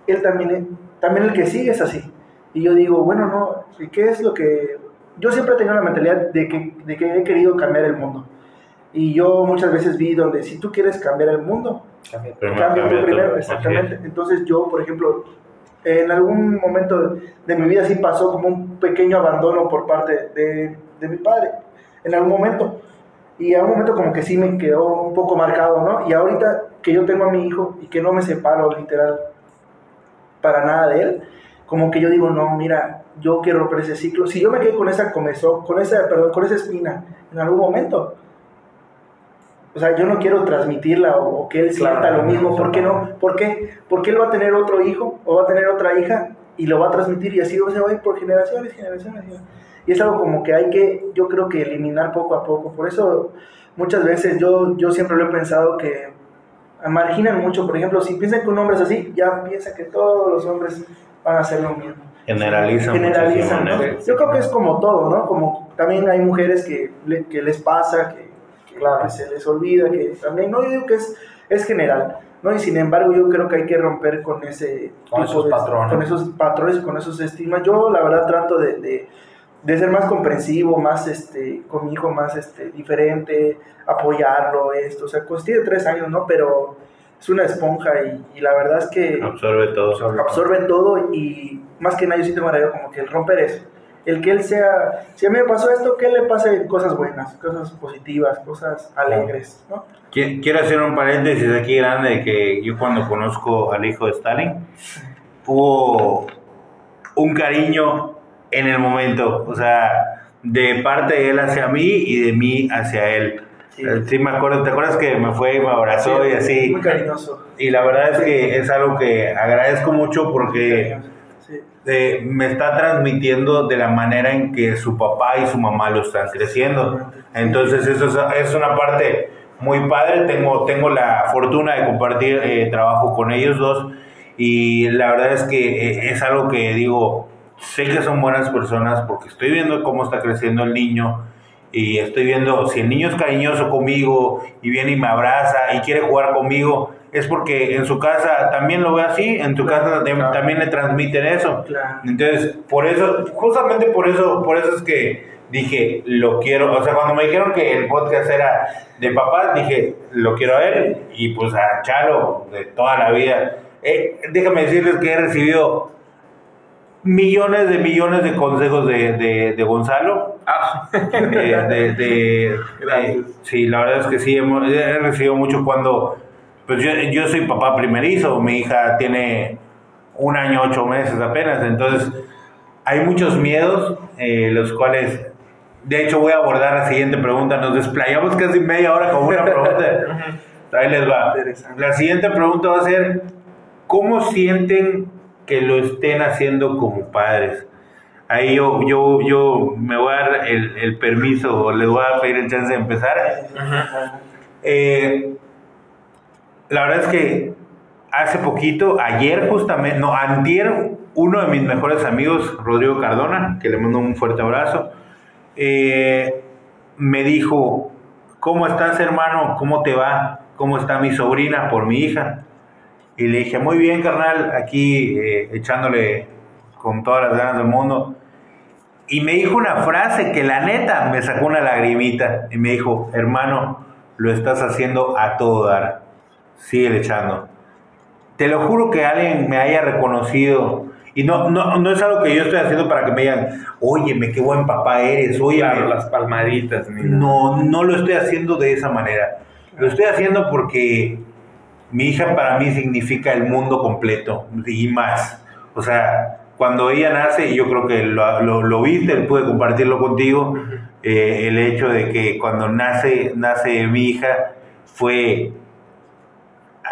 él también, también el que sigue es así. Y yo digo, bueno, no, ¿y ¿qué es lo que...? Yo siempre he tenido la mentalidad de que, de que he querido cambiar el mundo. Y yo muchas veces vi donde si tú quieres cambiar el mundo, cambia tú primero, exactamente. Entonces yo, por ejemplo, en algún momento de mi vida sí pasó como un pequeño abandono por parte de, de mi padre, en algún momento. Y a un momento como que sí me quedó un poco marcado, ¿no? Y ahorita que yo tengo a mi hijo y que no me separo literal para nada de él, como que yo digo, no, mira, yo quiero romper ese ciclo. Si yo me quedé con esa comezón, con esa, perdón, con esa espina en algún momento, o sea, yo no quiero transmitirla o, o que él Claro, sienta lo mismo. ¿Por qué no? ¿Por qué? Porque él va a tener otro hijo o va a tener otra hija y lo va a transmitir y así se va a ir por generaciones, generaciones. generaciones. Y es algo como que hay que, yo creo que eliminar poco a poco. Por eso muchas veces yo, yo siempre lo he pensado que marginan mucho. Por ejemplo, si piensan que un hombre es así, ya piensan que todos los hombres van a hacer lo mismo. Generalizan. Generalizan, ¿no? Yo creo que es como todo, ¿no? Como también hay mujeres que, que les pasa, que Claro. se les olvida, que también, no, yo digo que es, es general, ¿no? Y sin embargo yo creo que hay que romper con ese Con esos de, patrones. con esos patrones y con esos estigmas. Yo la verdad trato de, de, de ser más comprensivo, más este, con mi hijo más este, diferente, apoyarlo, esto, o sea, pues tiene tres años, ¿no? Pero es una esponja y, y la verdad es que Absorbe todo. Absorbe. absorbe todo y más que nada yo sí tengo la idea como que el romper eso. El que él sea, si a mí me pasó esto, que le pase cosas buenas, cosas positivas, cosas alegres, ¿no? Qui- Quiero hacer un paréntesis aquí grande de que yo cuando conozco al hijo de Stalin hubo un cariño en el momento, o sea, de parte de él hacia mí y de mí hacia él. Sí. Eh, Sí, me acuerdo, ¿te acuerdas que me fue y me abrazó y así? Muy cariñoso. Y la verdad es que es algo que agradezco mucho porque. Eh, me está transmitiendo de la manera en que su papá y su mamá lo están creciendo. Entonces eso es, es una parte muy padre. Tengo, tengo la fortuna de compartir eh, trabajo con ellos dos y la verdad es que eh, es algo que digo, sé que son buenas personas porque estoy viendo cómo está creciendo el niño y estoy viendo si el niño es cariñoso conmigo y viene y me abraza y quiere jugar conmigo, es porque en su casa también lo ve así, en tu casa claro. también le transmiten eso. Claro. Entonces, por eso, justamente por eso, por eso es que dije, lo quiero, o sea, cuando me dijeron que el podcast era de papás, dije, lo quiero a él y pues a Chalo de toda la vida. Eh, déjame decirles que he recibido millones de millones de consejos de, de, de Gonzalo. Ah, eh, de, de- sí, la verdad es que sí, hemos- he recibido mucho cuando, pues yo, yo soy papá primerizo, mi hija tiene un año, ocho meses apenas, entonces hay muchos miedos, eh, los cuales, de hecho voy a abordar la siguiente pregunta, nos desplayamos casi media hora con una pregunta, ahí les va. La siguiente pregunta va a ser, ¿cómo sienten que lo estén haciendo como padres? Ahí yo, yo, yo me voy a dar el, el permiso, o les voy a pedir el chance de empezar. Eh, la verdad es que hace poquito, ayer justamente, no, antier, uno de mis mejores amigos, Rodrigo Cardona, que le mando un fuerte abrazo, eh, me dijo, ¿cómo estás hermano? ¿Cómo te va? ¿Cómo está mi sobrina por mi hija? Y le dije, muy bien, carnal, aquí eh, echándole con todas las ganas del mundo. Y me dijo una frase que la neta me sacó una lagrimita. Y me dijo, hermano, lo estás haciendo a todo dar. Sigue echando. Te lo juro que alguien me haya reconocido. Y no, no, no es algo que yo estoy haciendo para que me digan, óyeme, qué buen papá eres, claro, las palmaditas. No, no lo estoy haciendo de esa manera. Lo estoy haciendo porque mi hija para mí significa el mundo completo y más. O sea, cuando ella nace, y yo creo que lo, lo, lo viste, pude compartirlo contigo, eh, el hecho de que cuando nace, nace mi hija fue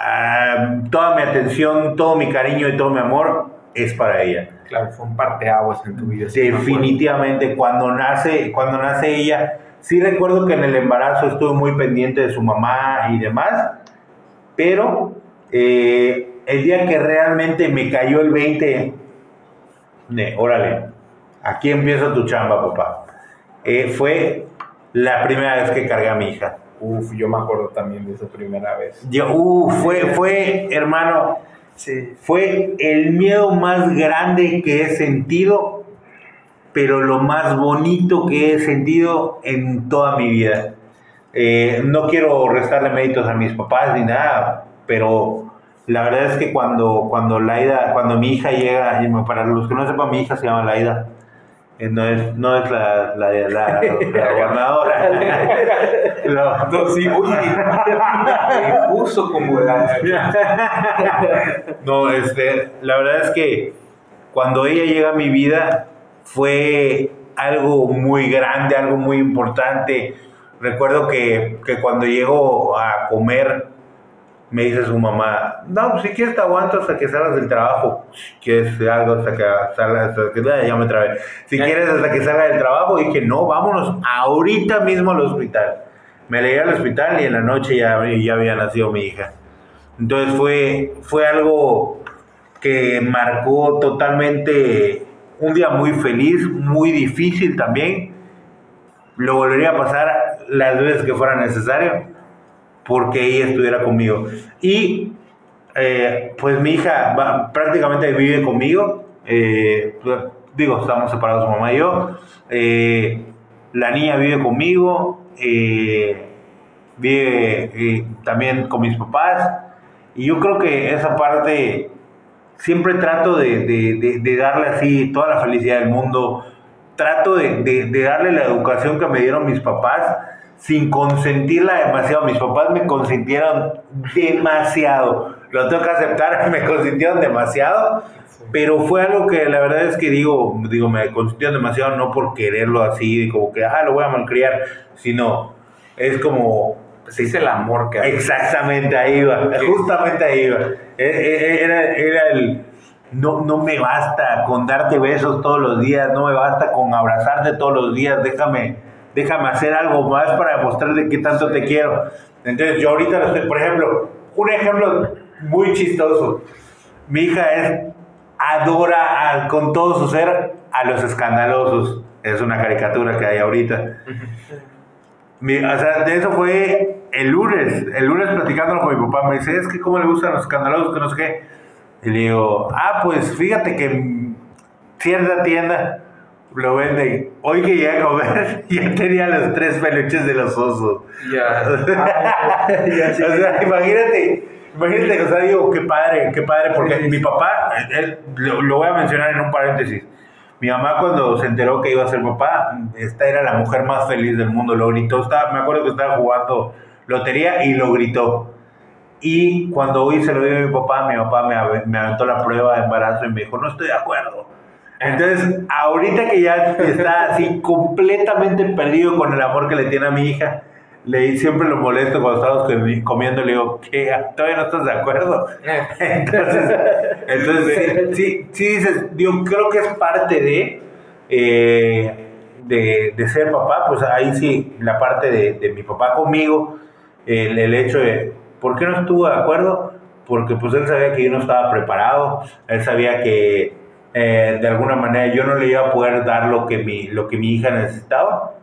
ah, toda mi atención, todo mi cariño y todo mi amor es para ella. Claro, fue un parteaguas en tu vida. Definitivamente, cuando nace, cuando nace ella, sí recuerdo que en el embarazo estuve muy pendiente de su mamá y demás, pero eh, el día que realmente me cayó el 20, de, órale, aquí empieza tu chamba, papá. Eh, fue la primera vez que cargué a mi hija. Uf, yo me acuerdo también de esa primera vez. Yo, uh, fue, fue, hermano, Sí. fue el miedo más grande que he sentido, pero lo más bonito que he sentido en toda mi vida. Eh, no quiero restarle méritos a mis papás ni nada, pero la verdad es que cuando, cuando Laida, cuando mi hija llega, para los que no sepan, mi hija se llama Laida. Eh, No es, no es la, la, la, la, la gobernadora. No. Sí, oye, me puso como la... No, este, la verdad es que cuando ella llega a mi vida fue algo muy grande, algo muy importante. Recuerdo que, que cuando llego a comer, me dice su mamá, no, pues si quieres te aguanto hasta que salgas del trabajo. ¿Quieres algo hasta que salgas? Hasta que, ya me trabé. Si quieres hasta que salga del trabajo, dije, no, vámonos ahorita mismo al hospital. Me leí al hospital y en la noche ya, ya había nacido mi hija. Entonces fue, fue algo que marcó totalmente un día muy feliz, muy difícil también. Lo volvería a pasar las veces que fuera necesario porque ella estuviera conmigo. Y eh, pues mi hija va- prácticamente vive conmigo. eh, digo, estamos separados su mamá y yo. Eh, la niña vive conmigo. eh, vive eh, también con mis papás. Y yo creo que esa parte siempre trato de, de- de- de darle así toda la felicidad del mundo. Trato de darle la educación que me dieron mis papás sin consentirla demasiado. Mis papás me consintieron demasiado. Lo tengo que aceptar, me consintieron demasiado. Pero fue algo que la verdad es que digo, digo, me consintieron demasiado no por quererlo así, como que, ah, lo voy a malcriar, sino es como Pues es el amor que. Exactamente, ahí iba, justamente ahí iba. E- e- Era, era el, no, no me basta con darte besos todos los días, no me basta con abrazarte todos los días, déjame, déjame hacer algo más para demostrarte que tanto te quiero. Entonces yo ahorita, por ejemplo, un ejemplo muy chistoso, mi hija adora con todo su ser a los escandalosos, es una caricatura que hay ahorita. O sea, de eso fue el lunes. El lunes platicándolo con mi papá. Me dice, es que cómo le gustan los escandalosos, que no sé qué. Y le digo, ah, pues fíjate que en cierta tienda lo venden. Hoy que llegué a comer, ya tenía los tres peluches de los osos. Ya. Sí. O sea, imagínate, imagínate, o sea, digo, qué padre, qué padre, porque mi papá, él- lo, lo voy a mencionar en un paréntesis. Mi mamá cuando se enteró que iba a ser papá, esta era la mujer más feliz del mundo, lo gritó, estaba, me acuerdo que estaba jugando lotería y lo gritó. Y cuando hoy se lo dio a mi papá, mi papá me, me aventó la prueba de embarazo y me dijo, no estoy de acuerdo. Entonces, ahorita que ya está así completamente perdido con el amor que le tiene a mi hija, le siempre lo molesto cuando estamos comi- comiendo, le digo, ¿qué? ¿Todavía no estás de acuerdo? Entonces, entonces sí, sí, sí dices, yo creo que es parte de, eh, de, de ser papá, pues ahí sí, la parte de, de mi papá conmigo, el, el hecho de, ¿por qué no estuvo de acuerdo? Porque pues él sabía que yo no estaba preparado, él sabía que eh, de alguna manera yo no le iba a poder dar lo que mi, lo que mi hija necesitaba,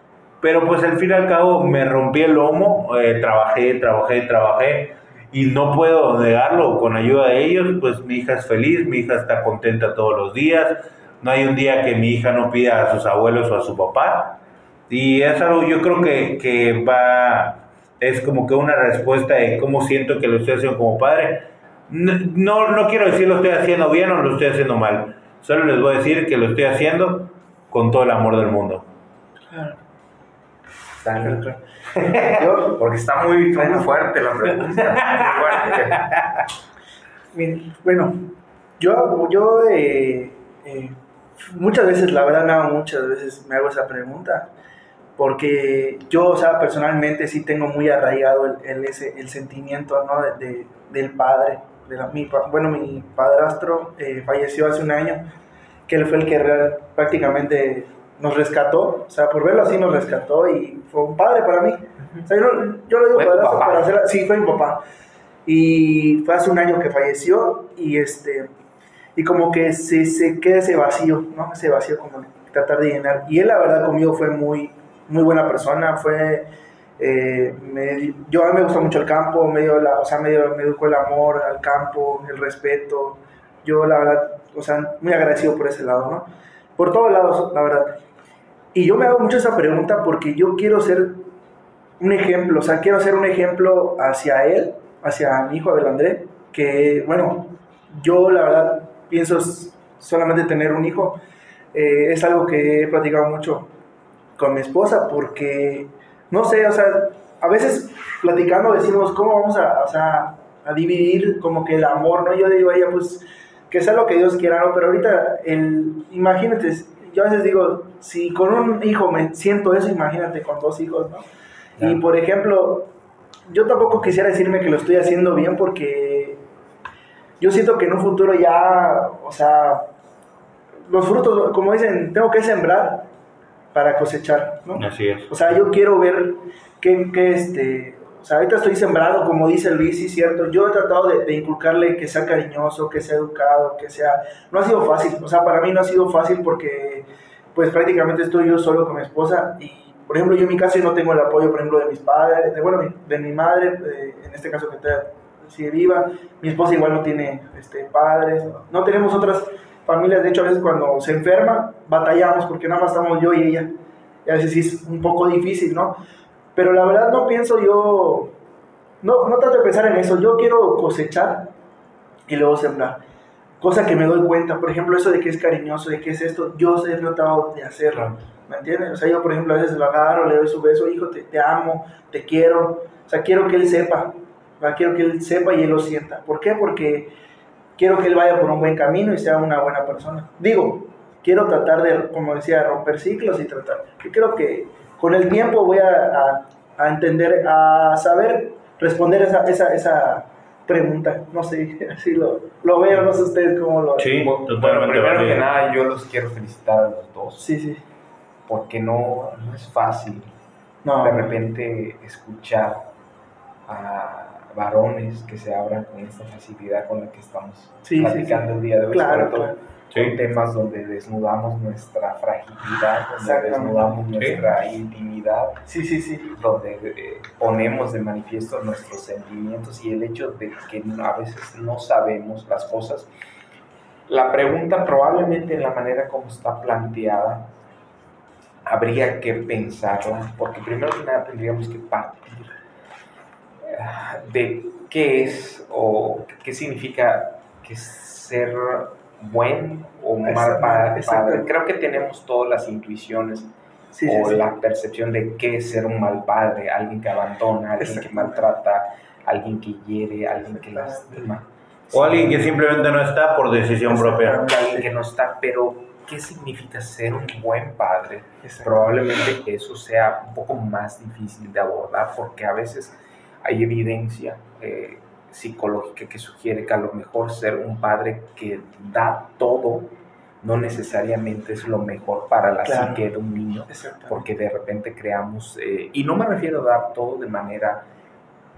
pero pues al fin y al cabo me rompí el lomo, eh, trabajé, trabajé, trabajé y no puedo negarlo, con ayuda de ellos, pues mi hija es feliz, mi hija está contenta todos los días, no hay un día que mi hija no pida a sus abuelos o a su papá. Y es algo yo creo que, que va, es como que una respuesta de cómo siento que lo estoy haciendo como padre. No, no, no quiero decir lo estoy haciendo bien o lo estoy haciendo mal, solo les voy a decir que lo estoy haciendo con todo el amor del mundo. Dale. Yo, Porque está muy, muy fuerte la pregunta. Muy fuerte. Bueno, yo, yo eh, eh, muchas veces, la verdad, me hago muchas veces me hago esa pregunta, porque yo, o sea, personalmente sí tengo muy arraigado el, el, ese, el sentimiento, ¿no? de, de- del padre. De la- mi, bueno, mi padrastro eh, falleció hace un año, que él fue el que real- prácticamente nos rescató, o sea, por verlo así nos rescató y fue un padre para mí. O sea, yo, yo lo digo ¿Fue tu padrastro para hacer, sí, fue mi papá. Y fue hace un año que falleció y este y como que se, se queda ese vacío, ¿no? Ese vacío como tratar de llenar. Y él la verdad conmigo fue muy, muy buena persona, fue... eh, me- yo a mí me gusta mucho el campo, me, dio la, o sea, me, dio- me educó el amor al campo, el respeto. Yo la verdad, o sea, muy agradecido por ese lado, ¿no? Por todos lados, la verdad. Y yo me hago mucho esa pregunta porque yo quiero ser un ejemplo, o sea, quiero ser un ejemplo hacia él, hacia mi hijo Abel André, que, bueno, yo la verdad pienso solamente tener un hijo. Eh, es algo que he platicado mucho con mi esposa porque, no sé, o sea, a veces platicando decimos, ¿cómo vamos a, o sea, a dividir como que el amor, ¿no? Yo digo a ella, pues, que sea lo que Dios quiera, ¿no? Pero ahorita, el, imagínate, yo a veces digo, si con un hijo me siento eso, imagínate con dos hijos, ¿no? Y por ejemplo, yo tampoco quisiera decirme que lo estoy haciendo bien porque yo siento que en un futuro ya, o sea, los frutos, como dicen, tengo que sembrar para cosechar, ¿no? Así es. O sea, yo quiero ver que, que este, o sea, ahorita estoy sembrando, como dice Luis, sí, cierto. Yo he tratado de, de inculcarle que sea cariñoso, que sea educado, que sea... No ha sido fácil, o sea, para mí no ha sido fácil porque, pues prácticamente estoy yo solo con mi esposa y, por ejemplo, yo en mi caso yo no tengo el apoyo, por ejemplo, de mis padres, de, bueno, mi- de mi madre, eh, en este caso que está, sigue viva. Mi esposa igual no tiene este, padres, no tenemos otras familias. De hecho, a veces cuando se enferma, batallamos porque nada más estamos yo y ella. Y a veces sí es un poco difícil, ¿no? Pero la verdad no pienso yo, no, no trato de pensar en eso. Yo quiero cosechar y luego sembrar. Cosa que me doy cuenta, por ejemplo, eso de que es cariñoso, de que es esto, yo he tratado de hacerlo. ¿Me entiendes? O sea, yo, por ejemplo, a veces lo agarro, le doy su beso, hijo, te, te amo, te quiero. O sea, quiero que él sepa, ¿verdad? quiero que él sepa y él lo sienta. ¿Por qué? Porque quiero que él vaya por un buen camino y sea una buena persona. Digo, quiero tratar de, como decía, romper ciclos y tratar. Yo creo que con el tiempo voy a, a- a entender, a saber responder esa, esa, esa pregunta. No sé, así lo, lo veo, no sé ustedes cómo lo Sí, Bueno, primero que nada, yo los quiero felicitar a los dos. Sí, sí. Porque no, no es fácil No, de repente escuchar a varones que se abran con esta facilidad con la que estamos platicando el día de hoy, claro, sobre todo temas donde desnudamos nuestra fragilidad, donde desnudamos nuestra intimidad, sí, sí, sí. donde eh, ponemos de manifiesto nuestros sentimientos y el hecho de que a veces no sabemos las cosas. La pregunta probablemente en la manera como está planteada habría que pensarla, porque primero que nada tendríamos que partir de qué es o qué significa que ser buen o mal padre. Creo que tenemos todas las intuiciones o la percepción de qué es ser un mal padre, alguien que abandona, alguien que maltrata, alguien que hiere, alguien que lastima. O alguien que simplemente no está por decisión propia. Alguien que no está, pero ¿qué significa ser un buen padre? Probablemente eso sea un poco más difícil de abordar porque a veces hay evidencia eh, psicológica que sugiere que a lo mejor ser un padre que da todo no necesariamente es lo mejor para la psique de un niño, porque de repente creamos, eh, y no me refiero a dar todo de manera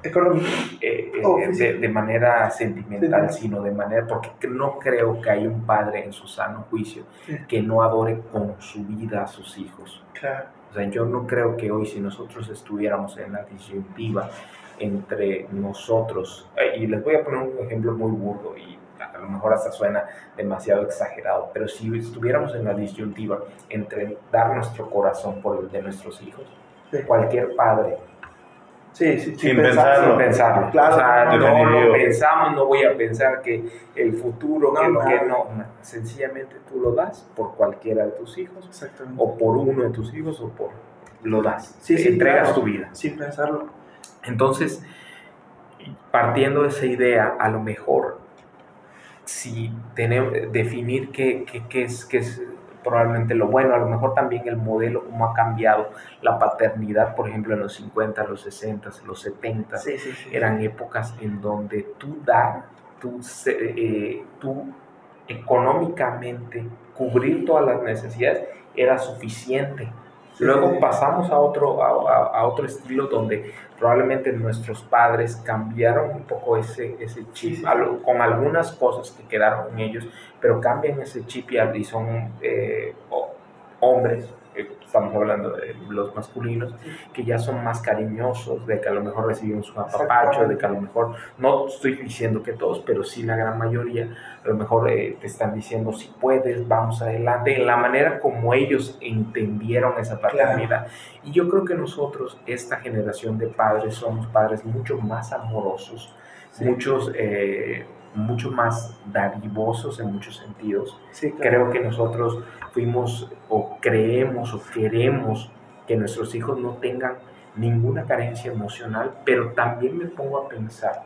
económica, eh, eh, de, manera sentimental, sino de manera, porque no creo que haya un padre en su sano juicio que no adore con su vida a sus hijos. O sea, yo no creo que hoy si nosotros estuviéramos en la disyuntiva entre nosotros. Eh, y les voy a poner un ejemplo muy burdo y a lo mejor hasta suena demasiado exagerado, pero si estuviéramos en la disyuntiva entre dar nuestro corazón por el de nuestros hijos, cualquier padre Sí, sí, sin, pensarlo. Sin pensarlo. Claro, o sea, no lo pensamos, no voy a pensar que el futuro, que lo que no, Sencillamente tú lo das por cualquiera de tus hijos, o por uno de tus hijos, o por lo das. Sí, sí, entregas tu vida. Sin pensarlo. Entonces, partiendo de esa idea, a lo mejor, si tenemos, definir qué, qué, es, qué es probablemente lo bueno, a lo mejor también el modelo, cómo ha cambiado la paternidad, por ejemplo, en los 50, los 60, los 70, eran épocas en donde tú dar, tú, eh, tú económicamente cubrir todas las necesidades era suficiente Luego pasamos a otro, a, otro estilo donde probablemente nuestros padres cambiaron un poco ese, ese chip. Con algunas cosas que quedaron en ellos, pero cambian ese chip y, son eh, hombres estamos hablando de los masculinos, que ya son más cariñosos, de que a lo mejor reciben su apapacho, de que a lo mejor, no estoy diciendo que todos, pero sí la gran mayoría, a lo mejor eh, te están diciendo si puedes, vamos adelante, en la manera como ellos entendieron esa paternidad. Y yo creo que nosotros, esta generación de padres, somos padres mucho más amorosos, muchos... Eh, mucho más dadivosos en muchos sentidos. Creo que nosotros fuimos o creemos o queremos que nuestros hijos no tengan ninguna carencia emocional, pero también me pongo a pensar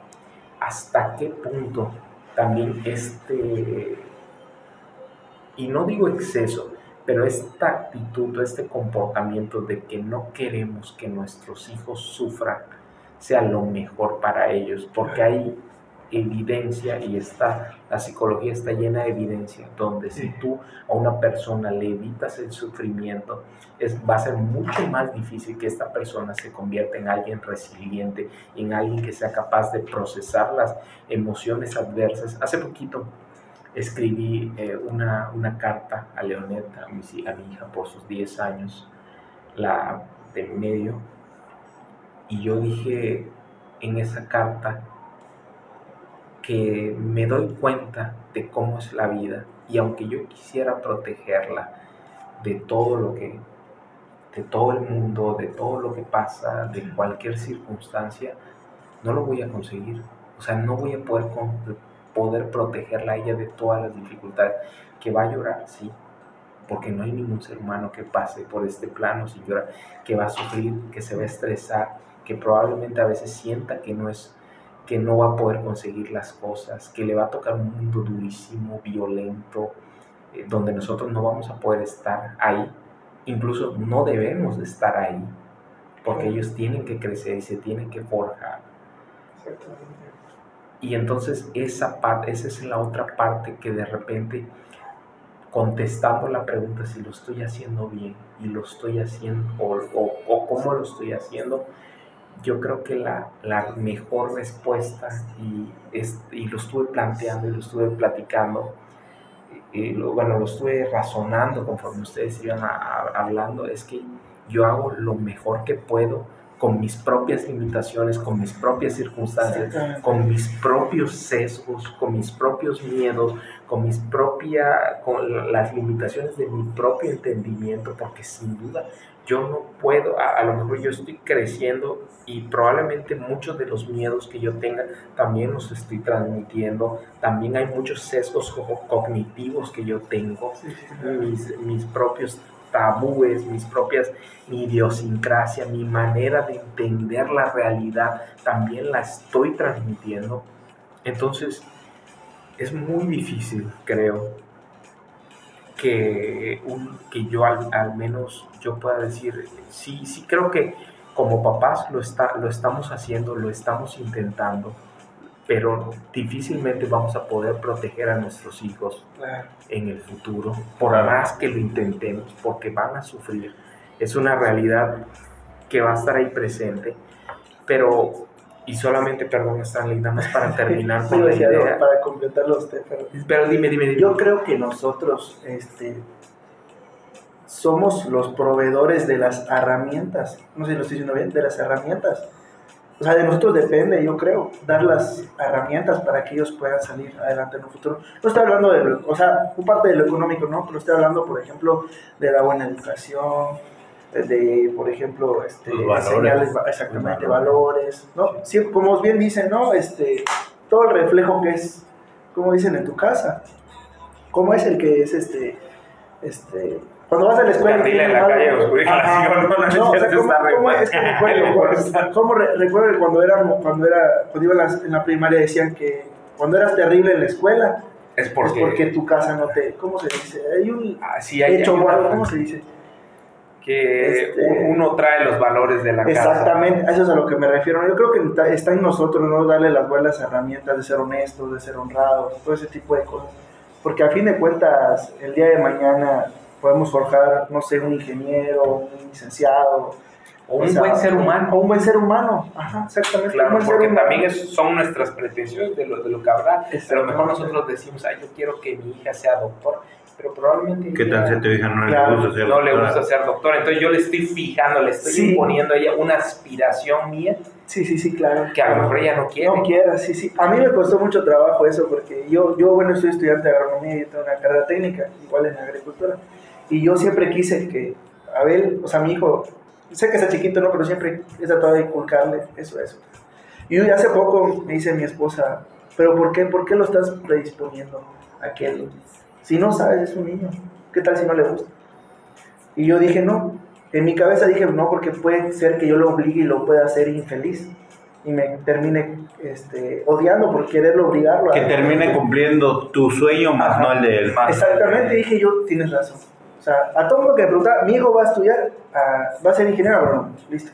hasta qué punto también este, y no digo exceso, pero esta actitud, este comportamiento de que no queremos que nuestros hijos sufran, sea lo mejor para ellos, porque hay evidencia y está, la psicología está llena de evidencia, donde si tú a una persona le evitas el sufrimiento, es, va a ser mucho más difícil que esta persona se convierta en alguien resiliente, en alguien que sea capaz de procesar las emociones adversas. Hace poquito escribí eh, una, una, carta a Leoneta, a mi, a mi hija, por sus 10 años, la de medio, y yo dije en esa carta, que me doy cuenta de cómo es la vida y aunque yo quisiera protegerla de todo lo que de todo el mundo, de todo lo que pasa, de cualquier circunstancia, no lo voy a conseguir. O sea, no voy a poder, poder protegerla a ella de todas las dificultades. Que va a llorar, sí, porque no hay ningún ser humano que pase por este plano sin llorar, que va a sufrir, que se va a estresar, que probablemente a veces sienta que no es que no va a poder conseguir las cosas, que le va a tocar un mundo durísimo, violento, eh, donde nosotros no vamos a poder estar ahí, incluso no debemos de estar ahí, porque ellos tienen que crecer y se tienen que forjar. Y entonces esa parte, esa es la otra parte que de repente contestando la pregunta si lo estoy haciendo bien y lo estoy haciendo o, o, o cómo lo estoy haciendo, yo creo que la, la mejor respuesta, y, es, y, lo estuve planteando y lo estuve platicando, y bueno, lo estuve razonando conforme ustedes iban hablando, es que yo hago lo mejor que puedo con mis propias limitaciones, con mis propias circunstancias, con mis propios sesgos, con mis propios miedos, con mis propia, con las limitaciones de mi propio entendimiento, porque sin duda yo no puedo, a, lo mejor yo estoy creciendo y probablemente muchos de los miedos que yo tenga también los estoy transmitiendo, también hay muchos sesgos cognitivos que yo tengo, mis, mis propios tabúes, mis propias, mi idiosincrasia, mi manera de entender la realidad, también la estoy transmitiendo. Entonces, es muy difícil, creo, que, un, que yo al, menos yo pueda decir, sí, sí creo que como papás lo, está, lo estamos haciendo, lo estamos intentando, pero difícilmente vamos a poder proteger a nuestros hijos en el futuro, por más que lo intentemos, porque van a sufrir. Es una realidad que va a estar ahí presente, pero, y solamente, perdón, Stanley, nada más para terminar con la idea. Para completar los temas. Pero dime, dime, dime. Yo creo que nosotros este, somos los proveedores de las herramientas, no sé si lo estoy diciendo bien, de las herramientas o sea, de nosotros depende, yo creo, dar las herramientas para que ellos puedan salir adelante en un futuro. No estoy hablando de, o sea, un parte de lo económico, ¿no? Pero estoy hablando, por ejemplo, de la buena educación, de, por ejemplo, este, señales, exactamente, valores, ¿no? Sí, como bien dicen, ¿no? Este, todo el reflejo que es, como dicen en tu casa, cómo es el que es, este, este, cuando vas a la escuela. en la calle, no, o sea, ¿cómo, es que recuerdo? ¿Cómo recuerdo que cuando, era, cuando, era, cuando iba en la primaria decían que cuando eras terrible en la escuela, es porque, es porque tu casa no te. ¿Cómo se dice? Hay un ah, sí, hay, hecho hay ¿cómo se dice? Que este, uno trae los valores de la casa. Exactamente, eso es a lo que me refiero. Yo creo que está en nosotros, ¿no? Darle las buenas herramientas de ser honestos, de ser honrados, todo ese tipo de cosas. Porque a fin de cuentas, el día de mañana podemos forjar, no sé, un ingeniero, un licenciado. O un buen ser humano. O un buen ser humano, ajá, exactamente. Claro, porque también son nuestras pretensiones de lo, de lo que habrá. A lo mejor nosotros decimos, ay, yo quiero que mi hija sea doctor, pero probablemente... ¿Qué tal si a tu hija no le gusta ser No le gusta ser doctor, entonces yo le estoy fijando, le estoy imponiendo a ella una aspiración mía. Sí, sí, sí, claro. Que a lo mejor ella no quiere. No quiera, sí, sí. A mí me costó mucho trabajo eso, porque yo, yo bueno, soy estudiante de agronomía y tengo una carrera técnica, igual en agricultura. Y yo siempre quise que Abel, o sea, mi hijo, sé que está chiquito, ¿no? Pero siempre he tratado de inculcarle eso, eso. Y hace poco me dice mi esposa, ¿pero por qué? ¿Por qué lo estás predisponiendo a que Si no sabes, es un niño. ¿Qué tal si no le gusta? Y yo dije, no. En mi cabeza dije, no, porque puede ser que yo lo obligue y lo pueda hacer infeliz. Y me termine este, odiando por quererlo obligarlo. Que termine cumpliendo tu sueño más no el de él. Exactamente, dije yo, tienes razón sea, a todo mundo que me preguntaba, mi hijo va a estudiar, va a ser ingeniero agrónomo, listo.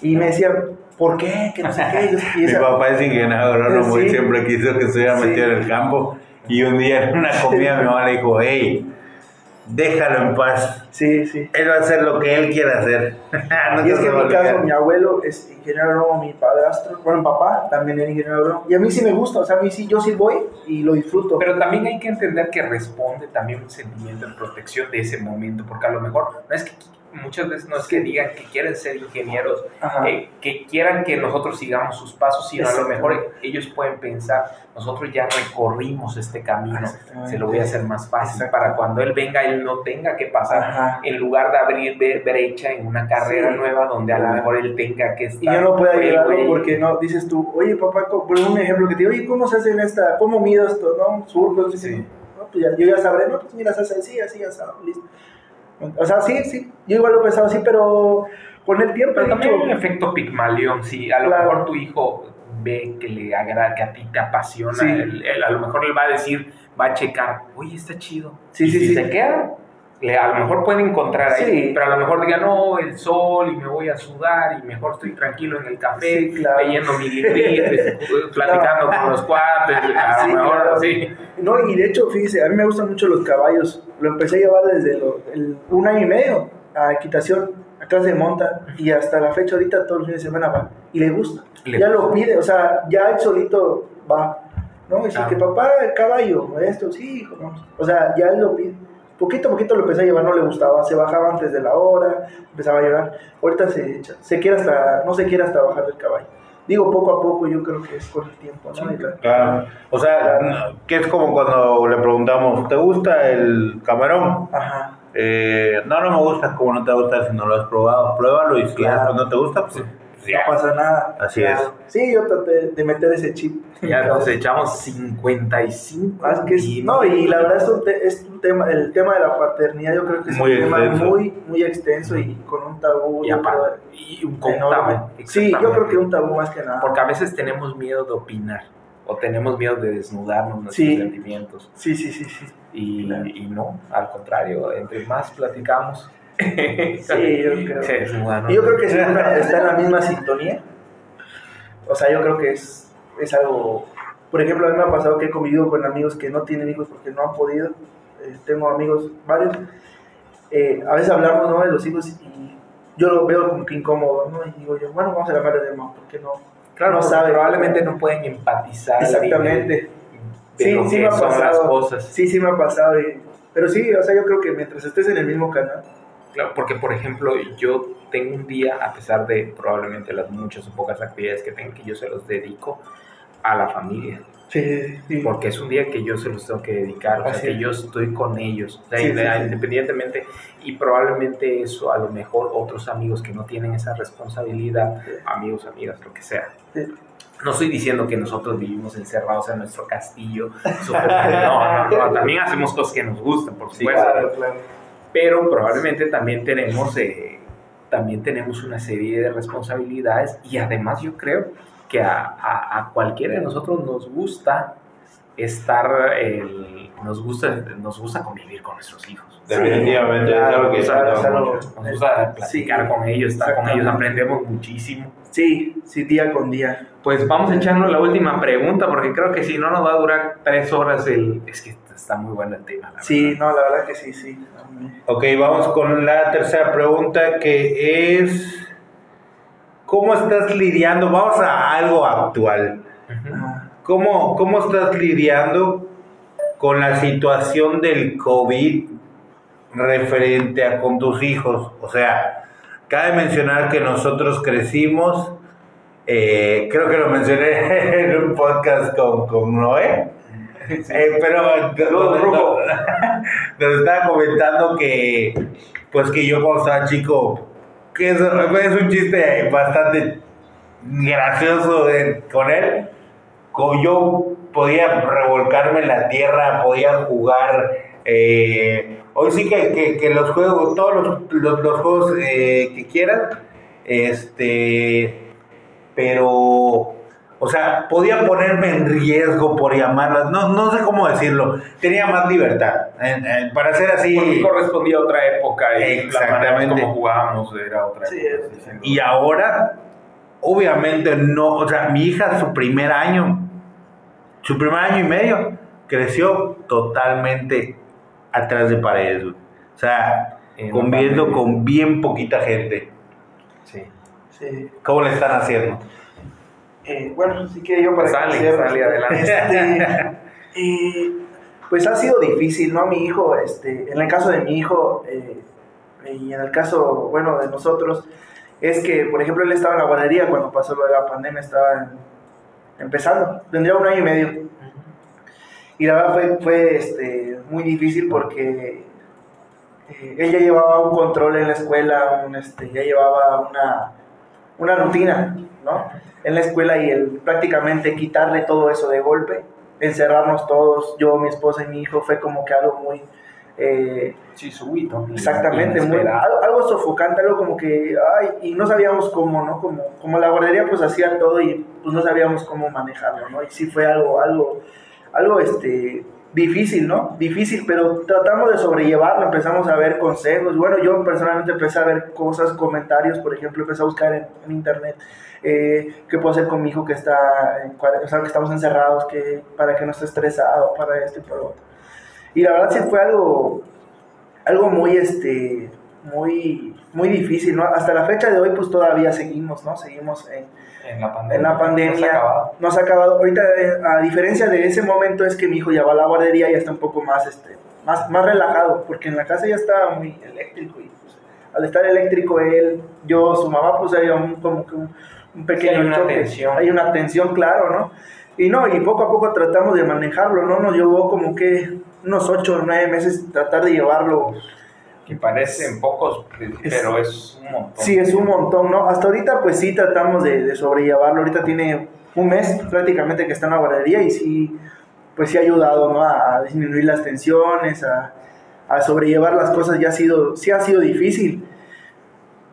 Y me decían, ¿por qué? Que no sé qué. mi papá es ingeniero agrónomo y siempre quiso que estuviera metido en el campo. Y un día en una comida mi mamá le dijo, hey, déjalo en paz. Sí, sí. Él va a hacer lo que él quiera hacer. y es que en mi caso, mi abuelo es ingeniero agrónomo, mi padrastro, bueno, papá también es ingeniero agrónomo. Y a mí sí me gusta, o sea, a mí sí, yo sí voy y lo disfruto. Pero también hay que entender que responde también un sentimiento de protección de ese momento, porque a lo mejor no es que muchas veces no es que digan que quieren ser ingenieros, eh, que quieran que nosotros sigamos sus pasos, sino a lo mejor ellos pueden pensar, nosotros ya recorrimos este camino, se lo voy a hacer más fácil para cuando él venga, él no tenga que pasar, en lugar de abrir brecha en una carrera nueva donde a lo mejor él tenga que estar. Y yo no puedo ayudarlo porque no, dices tú, oye papá, por un ejemplo que te digo, oye, ¿cómo se hace en esta, cómo mido esto, no? Surco, sí. No, pues ya, yo ya sabré, no, pues mira, se hace así, así, así, listo o sea, sí, sí, yo igual lo he pensado así, pero con el tiempo... Pero también hay un efecto Pigmalión, sí, a lo mejor tu hijo ve que le agrada, que a ti te apasiona, a lo mejor él va a decir, va a checar, oye, está chido. Sí, y sí, si sí. se queda, a lo mejor puede encontrar ahí, pero a lo mejor diga, no, el sol y me voy a sudar y mejor estoy tranquilo en el café, leyendo mi librito, platicando con los cuates, a lo mejor sí. No, y de hecho, fíjese, a mí me gustan mucho los caballos, lo empecé a llevar desde un año y medio a equitación, Entonces se monta y hasta la fecha ahorita todos los fines de semana va y le gusta. Le ya gusta. lo pide, o sea, ya él solito va. ¿No? Dice Ah. que papá, el caballo, esto, sí, hijo, vamos. O sea, ya él lo pide. Poquito a poquito lo empecé a llevar, no le gustaba, se bajaba antes de la hora, empezaba a llorar. Ahorita se, echa- se quiere hasta, no se quiere hasta bajar del caballo. Digo, poco a poco, yo creo que es con el tiempo, ¿no? La- Claro. O sea, que es como cuando le preguntamos, ¿te gusta el camarón? Ajá. Eh, no, no me gusta, como no te gusta si no lo has probado. Pruébalo y si Claro. no te gusta, pues ya. No pasa nada. Así Claro. Sí, yo traté de meter ese chip. Ya nos echamos 55. Ah, es que es- no, y la verdad es un, te- es un tema, el tema de la paternidad yo creo que es Muy un tema extenso. muy, muy extenso y con un tabú. Y aparte, y un tabú, Sí, yo creo que un tabú más que nada. Porque a veces tenemos miedo de opinar o tenemos miedo de desnudarnos nuestros Sí. sentimientos. Sí, sí, sí, sí. Y, Claro. y no, al contrario, entre más platicamos, Sí, yo creo. se desnudan. ¿no? Y yo creo que está en la misma sintonía, o sea, yo creo que es, es algo... Por ejemplo, a mí me ha pasado que he convivido con amigos que no tienen hijos porque no han podido. Eh, tengo amigos varios. Eh, a veces hablamos ¿no? de los hijos y yo lo veo como que incómodo, ¿no? Y digo yo, bueno, vamos a hablar de tema, porque no? Claro, no porque sabe. probablemente no pueden empatizar. Exactamente. de, Sí, lo sí que me ha son las pasado. cosas. Sí, sí me ha pasado. y- pero sí, o sea, yo creo que mientras estés en el mismo canal, Claro, porque por ejemplo, yo tengo un día, a pesar de probablemente las muchas o pocas actividades que tengo, que yo se los dedico a la familia. sí, sí. Porque es un día que yo se los tengo que dedicar, o sea, Así que yo estoy con ellos, o sea, Sí, independientemente, y probablemente eso a lo mejor otros amigos que no tienen esa responsabilidad, amigos, amigas, lo que sea. Sí. No estoy diciendo que nosotros vivimos encerrados en nuestro castillo, no, no, no, también hacemos cosas que nos gustan, por supuesto, claro, claro. Pero probablemente también tenemos, eh, también tenemos una serie de responsabilidades y además yo creo que a, a- a cualquiera de nosotros nos gusta estar, el- nos, gusta, nos gusta convivir con nuestros hijos. Definitivamente, claro, es algo que claro, mucho. Nos gusta platicar Sí, con ellos, estar con ellos, aprendemos muchísimo. Sí, sí, día con día. Pues vamos echando la última pregunta porque creo que si no nos va a durar tres horas el... Es que está muy bueno el tema. la Sí, verdad. no, la verdad que sí, sí. Ok, vamos con la tercera pregunta que es... ¿Cómo estás lidiando? Vamos a algo actual. ¿Cómo, cómo estás lidiando con la situación del COVID referente a con tus hijos? O sea, cabe mencionar que nosotros crecimos, eh, creo que lo mencioné en un podcast con, con Noé, eh, pero Rufo. nos estaba comentando que, pues que yo cuando estaba chico, que es, es un chiste bastante gracioso de- con él, como yo podía revolcarme en la tierra, podía jugar. eh, hoy sí que, que- que los juegos, todos los, los- los juegos eh, que quieran, este, pero, o sea, podía ponerme en riesgo por llamarlas, no, no sé cómo decirlo, tenía más libertad. en- en- para ser así. Porque correspondía a otra época y la Exactamente. como jugábamos era otra Sí, época. Y ahora, obviamente no, o sea, mi hija su primer año, su primer año y medio, creció totalmente atrás de paredes, güey. O sea, En conviviendo con bien poquita gente. Sí. sí. ¿Cómo le están haciendo? Eh, bueno, sí que yo para Sale, iniciar, sale adelante. este, eh, pues ha sido difícil, ¿no? Mi hijo, este, en el caso de mi hijo eh, y en el caso, bueno, de nosotros, es que, por ejemplo, él estaba en la guardería cuando pasó lo de la pandemia, estaba en- empezando, tendría un año y medio. Y la verdad fue, fue este, muy difícil porque eh, él ya llevaba un control en la escuela, un, este, ya llevaba una, una rutina, ¿no? En la escuela y el prácticamente quitarle todo eso de golpe, encerrarnos todos, yo, mi esposa y mi hijo, fue como que algo muy... eh, Sí, súbito. Exactamente, muy- algo sofocante, algo como que, ay, y no sabíamos cómo, ¿no? Como, como la guardería pues hacía todo y pues no sabíamos cómo manejarlo, ¿no? Y sí fue algo, algo, algo, este, difícil, ¿no? Difícil, pero tratamos de sobrellevarlo, empezamos a ver consejos, bueno, yo personalmente empecé a ver cosas, comentarios, por ejemplo, empecé a buscar en, internet, eh, qué puedo hacer con mi hijo que está, cuare- o sea, que estamos encerrados, que, para que no esté estresado, para esto y para otro. Y la verdad sí fue algo, algo muy, este, muy, muy difícil, ¿no? Hasta la fecha de hoy, pues todavía seguimos, ¿no? Seguimos en, En la pandemia. en la pandemia. No se ha acabado. No se ha acabado. Ahorita, eh, a diferencia de ese momento, es que mi hijo ya va a la guardería y ya está un poco más, este, más, más relajado, porque en la casa ya estaba muy eléctrico y pues, al estar eléctrico él, yo, su mamá, pues había un, como que un, un pequeño Sí, hay una choque. tensión. Hay una tensión, claro, ¿no? Y no, y poco a poco tratamos de manejarlo, ¿no? Nos llevó como que unos 8 o 9 meses tratar de llevarlo. Que parecen pocos, pero es un montón. Sí, es un montón, ¿no? Hasta ahorita, pues sí, tratamos de, de sobrellevarlo. Ahorita tiene un mes prácticamente que está en la guardería y sí, pues sí ha ayudado, ¿no? A, disminuir las tensiones, a, a sobrellevar las cosas. Ya ha sido, sí ha sido difícil.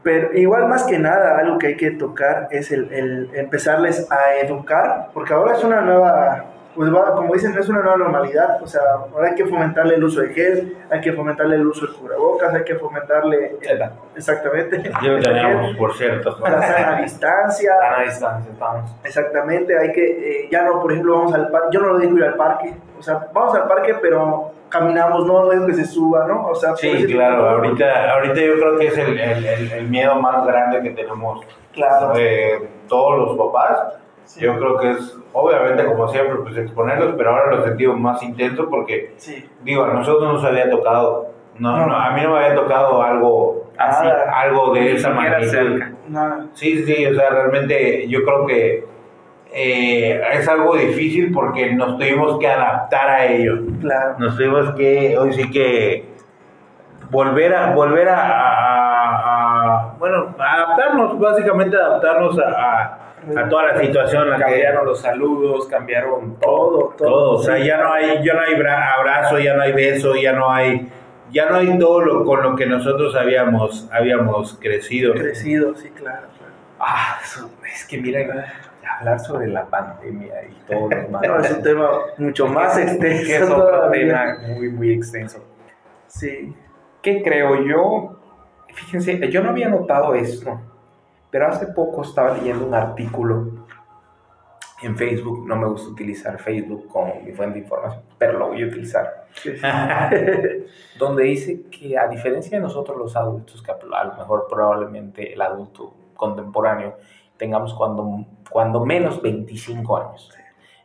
Pero igual más que nada, algo que hay que tocar es el, el empezarles a educar, porque ahora es una nueva, pues va, como dicen, es una nueva normalidad, o sea, ahora hay que fomentarle el uso de gel, hay que fomentarle el uso cubrebocas, hay que fomentarle, Tela. exactamente, Ya lo teníamos, por cierto. la sana distancia, Están a distancia, estamos. exactamente, hay que, eh, ya no, por ejemplo, vamos al parque, yo no lo digo ir al parque, o sea, vamos al parque, pero caminamos, no, no digo que se suba, ¿no? O sea, Sí, tipo claro, de- ahorita, ahorita yo creo que es el, el, el- el miedo más grande que tenemos Claro. eh, todos los papás. Sí. Yo creo que es, obviamente, como siempre, pues exponerlos, pero ahora lo sentimos más intenso porque, Sí, digo, a nosotros nos había tocado, no, No. no, a mí no me había tocado algo Así. Nada. algo de Ni esa magnitud. Sí, sí, o sea, realmente yo creo que eh, es algo difícil porque nos tuvimos que adaptar a ello. Claro. Nos tuvimos que, hoy sí que volver a, volver a, a- a- bueno, adaptarnos, básicamente adaptarnos a, a- a toda la situación. la que- Cambiaron los saludos, cambiaron todo. Todo, o sea, sí. ya no hay, ya no hay bra- abrazo, ya no hay beso, ya no hay, ya no hay todo lo con lo que nosotros habíamos, habíamos crecido. Crecido, sí, claro. claro. Ah, es que miren, hablar sobre la pandemia y todo lo demás. No, es un tema mucho más que es extenso. otro tema muy, muy extenso. Sí, ¿Qué creo yo? Fíjense, yo no había notado esto, pero hace poco estaba leyendo un artículo en Facebook. No me gusta utilizar Facebook como mi fuente de información, pero lo voy a utilizar. sí, sí. Donde dice que a diferencia de nosotros los adultos, que a lo mejor probablemente el adulto contemporáneo tengamos cuando, cuando menos 25 años.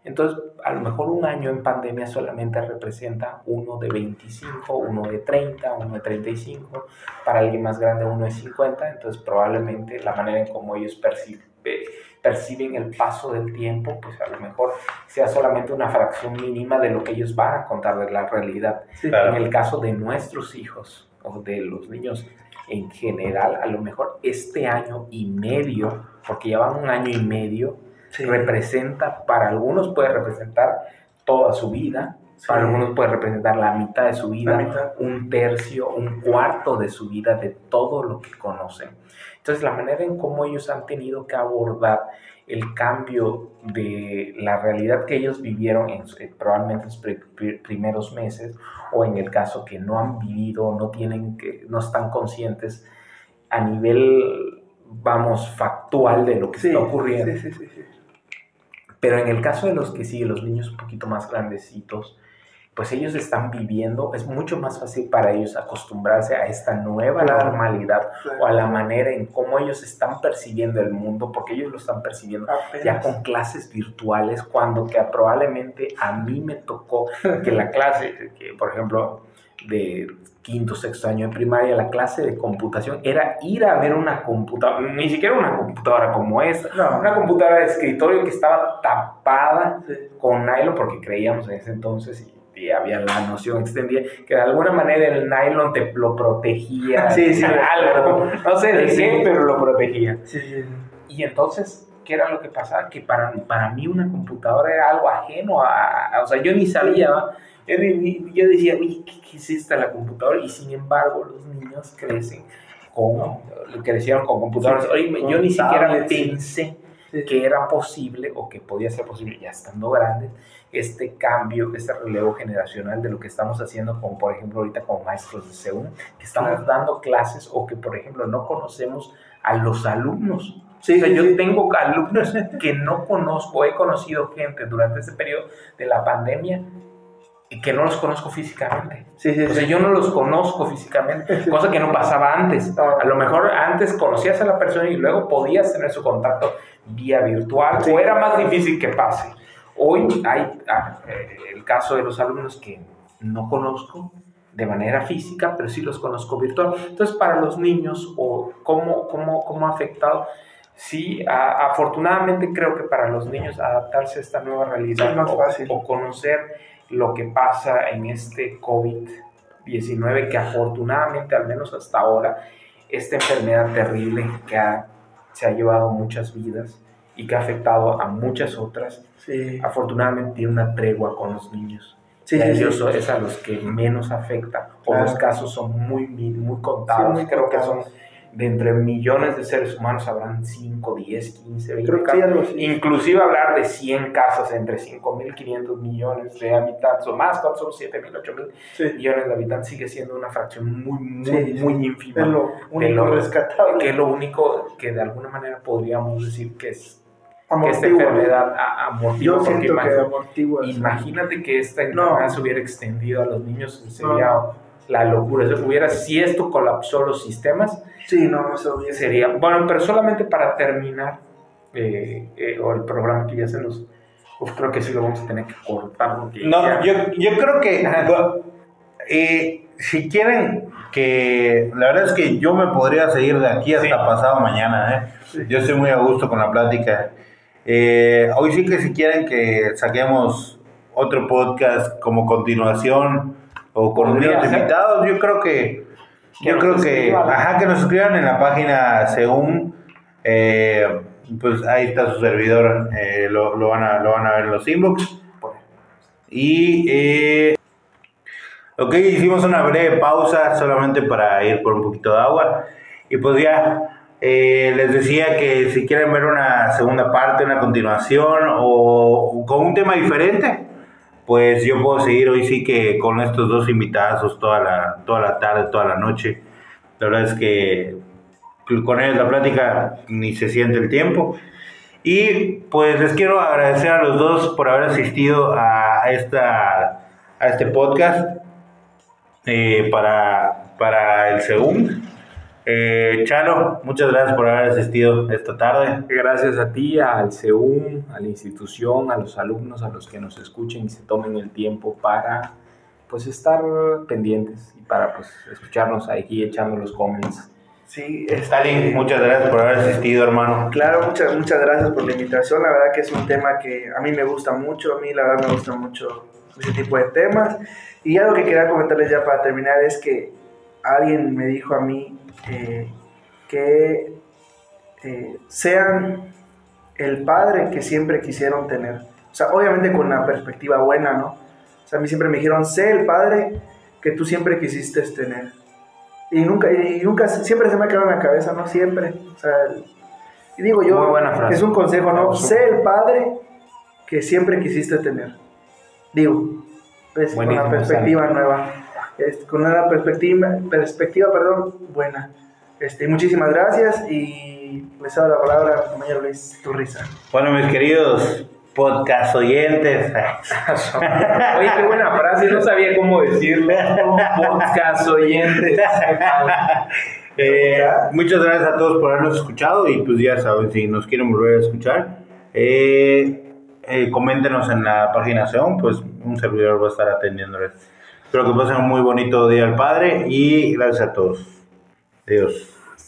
Entonces, a lo mejor un año en pandemia solamente representa uno de 25, uno de 30, uno de 35, para alguien más grande uno de 50, entonces probablemente la manera en cómo ellos perciben, perciben el paso del tiempo, pues a lo mejor sea solamente una fracción mínima de lo que ellos van a contar de la realidad. Sí. Claro. En el caso de nuestros hijos o de los niños en general, a lo mejor este año y medio, porque llevan un año y medio, Sí. representa, para algunos puede representar toda su vida. Para algunos puede representar la mitad de su vida, mitad. un tercio, un cuarto de su vida, de todo lo que conocen. Entonces, la manera en cómo ellos han tenido que abordar el cambio de la realidad que ellos vivieron en, probablemente en sus pri- pri- primeros meses, o en el caso que no han vivido, no tienen que, no están conscientes a nivel, vamos, factual de lo que Sí, está ocurriendo. sí, sí. Pero en el caso de los que sí, los niños un poquito más grandecitos, pues ellos están viviendo, es mucho más fácil para ellos acostumbrarse a esta nueva normalidad o a la manera en cómo ellos están percibiendo el mundo, porque ellos lo están percibiendo ya con clases virtuales, cuando que probablemente a mí me tocó que la clase, que por ejemplo, de quinto, sexto año de primaria, la clase de computación era ir a ver una computadora, ni siquiera una computadora como esta, No. una computadora de escritorio que estaba tapada Sí. con nylon, porque creíamos en ese entonces y, y había la noción extendida que de alguna manera el nylon te lo protegía, Sí, sí, algo, no sé de Sí. qué, pero lo protegía. Sí, sí. Y entonces, ¿qué era lo que pasaba? Que para, para mí una computadora era algo ajeno a, a- o sea, yo ni sabía, ¿va? yo, decía, uy, ¿qué, qué es esta la computadora? Y sin embargo, los niños crecen con, crecieron con computadoras. Oye, yo ni siquiera pensé que era posible o que podía ser posible, ya estando grandes, este cambio, este relevo generacional de lo que estamos haciendo, como por ejemplo ahorita con maestros de CEUN, que estamos dando clases o que por ejemplo no conocemos a los alumnos. Sí, o sea, sí, yo sí. tengo alumnos que no conozco, he conocido gente durante este periodo de la pandemia y que no los conozco físicamente. Sí, sí, O sea, sí. yo no los conozco físicamente, cosa que no pasaba antes. A lo mejor antes conocías a la persona y luego podías tener su contacto vía virtual Sí. o era más difícil que pase. Hoy hay ah, eh, el caso de los alumnos que no conozco de manera física, pero sí los conozco virtual. Entonces, para los niños, o ¿cómo, cómo, cómo ha afectado? Sí, a- afortunadamente creo que para los niños adaptarse a esta nueva realidad más o- fácil. o conocer lo que pasa en este COVID-19, que afortunadamente, al menos hasta ahora, esta enfermedad terrible que ha- se ha llevado muchas vidas y que ha afectado a muchas otras, Sí, afortunadamente tiene una tregua con los niños. sí, y a sí, sí. ellos es a los que menos afecta, o Claro. los casos son muy, muy, contados. Sí, muy Creo que son contados. de entre millones de seres humanos habrán 5, 10, 15, 20 Creo que sí, casos. algo así. Inclusive hablar de 100 casas entre 5.500 millones de habitantes o más, ¿cuántos son 7.000, 8.000 Sí, millones de habitantes? Sigue siendo una fracción muy, muy, Sí, sí. muy ínfima. es lo único rescatable. Que es lo único que de alguna manera podríamos decir que es que esta enfermedad a- amortigua. Yo porque siento que amortigua. sí. Imagínate que esta No. enfermedad se hubiera extendido a los niños, sería la locura. Si hubiera, si esto colapsó los sistemas, Sí, no, eso bien. sería. Bueno, pero solamente para terminar, eh, eh, o el programa que ya se nos. Creo que sí lo vamos a tener que cortar. No, ya- yo, yo creo que eh, si quieren que la verdad es que yo me podría seguir de aquí hasta Sí. pasado mañana, ¿eh? Sí. Yo estoy muy a gusto con la plática. Eh, hoy sí que si quieren que saquemos otro podcast como continuación o con unos invitados, yo creo que yo creo que ajá que nos escriban en la página según eh, pues ahí está su servidor eh, lo, lo van a lo van a ver en los inbox. Y eh, ok, hicimos una breve pausa solamente para ir por un poquito de agua. Y pues ya eh, les decía que si quieren ver una segunda parte, una continuación o con un tema diferente, pues yo puedo seguir hoy sí que con estos dos invitados toda la, toda la tarde, toda la noche. La verdad es que con ellos la plática ni se siente el tiempo. Y pues les quiero agradecer a los dos por haber asistido a, esta, a este podcast eh, para, para el SEUM. Eh, Chalo, muchas gracias por haber asistido esta tarde. Gracias a ti, al CEUM, a la institución, a los alumnos, a los que nos escuchen y se tomen el tiempo para pues estar pendientes y para pues escucharnos aquí echando los comments. Sí, Stalin, muchas gracias por haber asistido, hermano. Claro, muchas, muchas gracias por la invitación. La verdad que es un tema que a mí me gusta mucho. A mí, la verdad, me gusta mucho ese tipo de temas. Y algo que quería comentarles ya para terminar es que alguien me dijo a mí eh, que eh, sean el padre que siempre quisieron tener. O sea, obviamente con una perspectiva buena, ¿no? O sea, a mí siempre me dijeron, sé el padre que tú siempre quisiste tener. Y nunca, y nunca, siempre se me ha quedado en la cabeza, ¿no? Siempre. O sea, y digo yo, Muy buena frase. es un consejo, ¿no? Sé el padre que siempre quisiste tener. Digo, pues, con una perspectiva nueva. Es- con una perspectiva, perspectiva, perdón, buena. Este, muchísimas gracias y les doy la palabra al compañero Luis Turriza. Bueno, mis queridos podcast oyentes. Oye, qué buena frase, no sabía cómo decirlo. Podcast oyentes. Eh, muchas gracias a todos por habernos escuchado y pues ya saben, si nos quieren volver a escuchar, eh, eh, coméntenos en la página SEON, pues un servidor va a estar atendiéndoles. Espero que pasen un muy bonito día al Padre y gracias a todos. Adiós.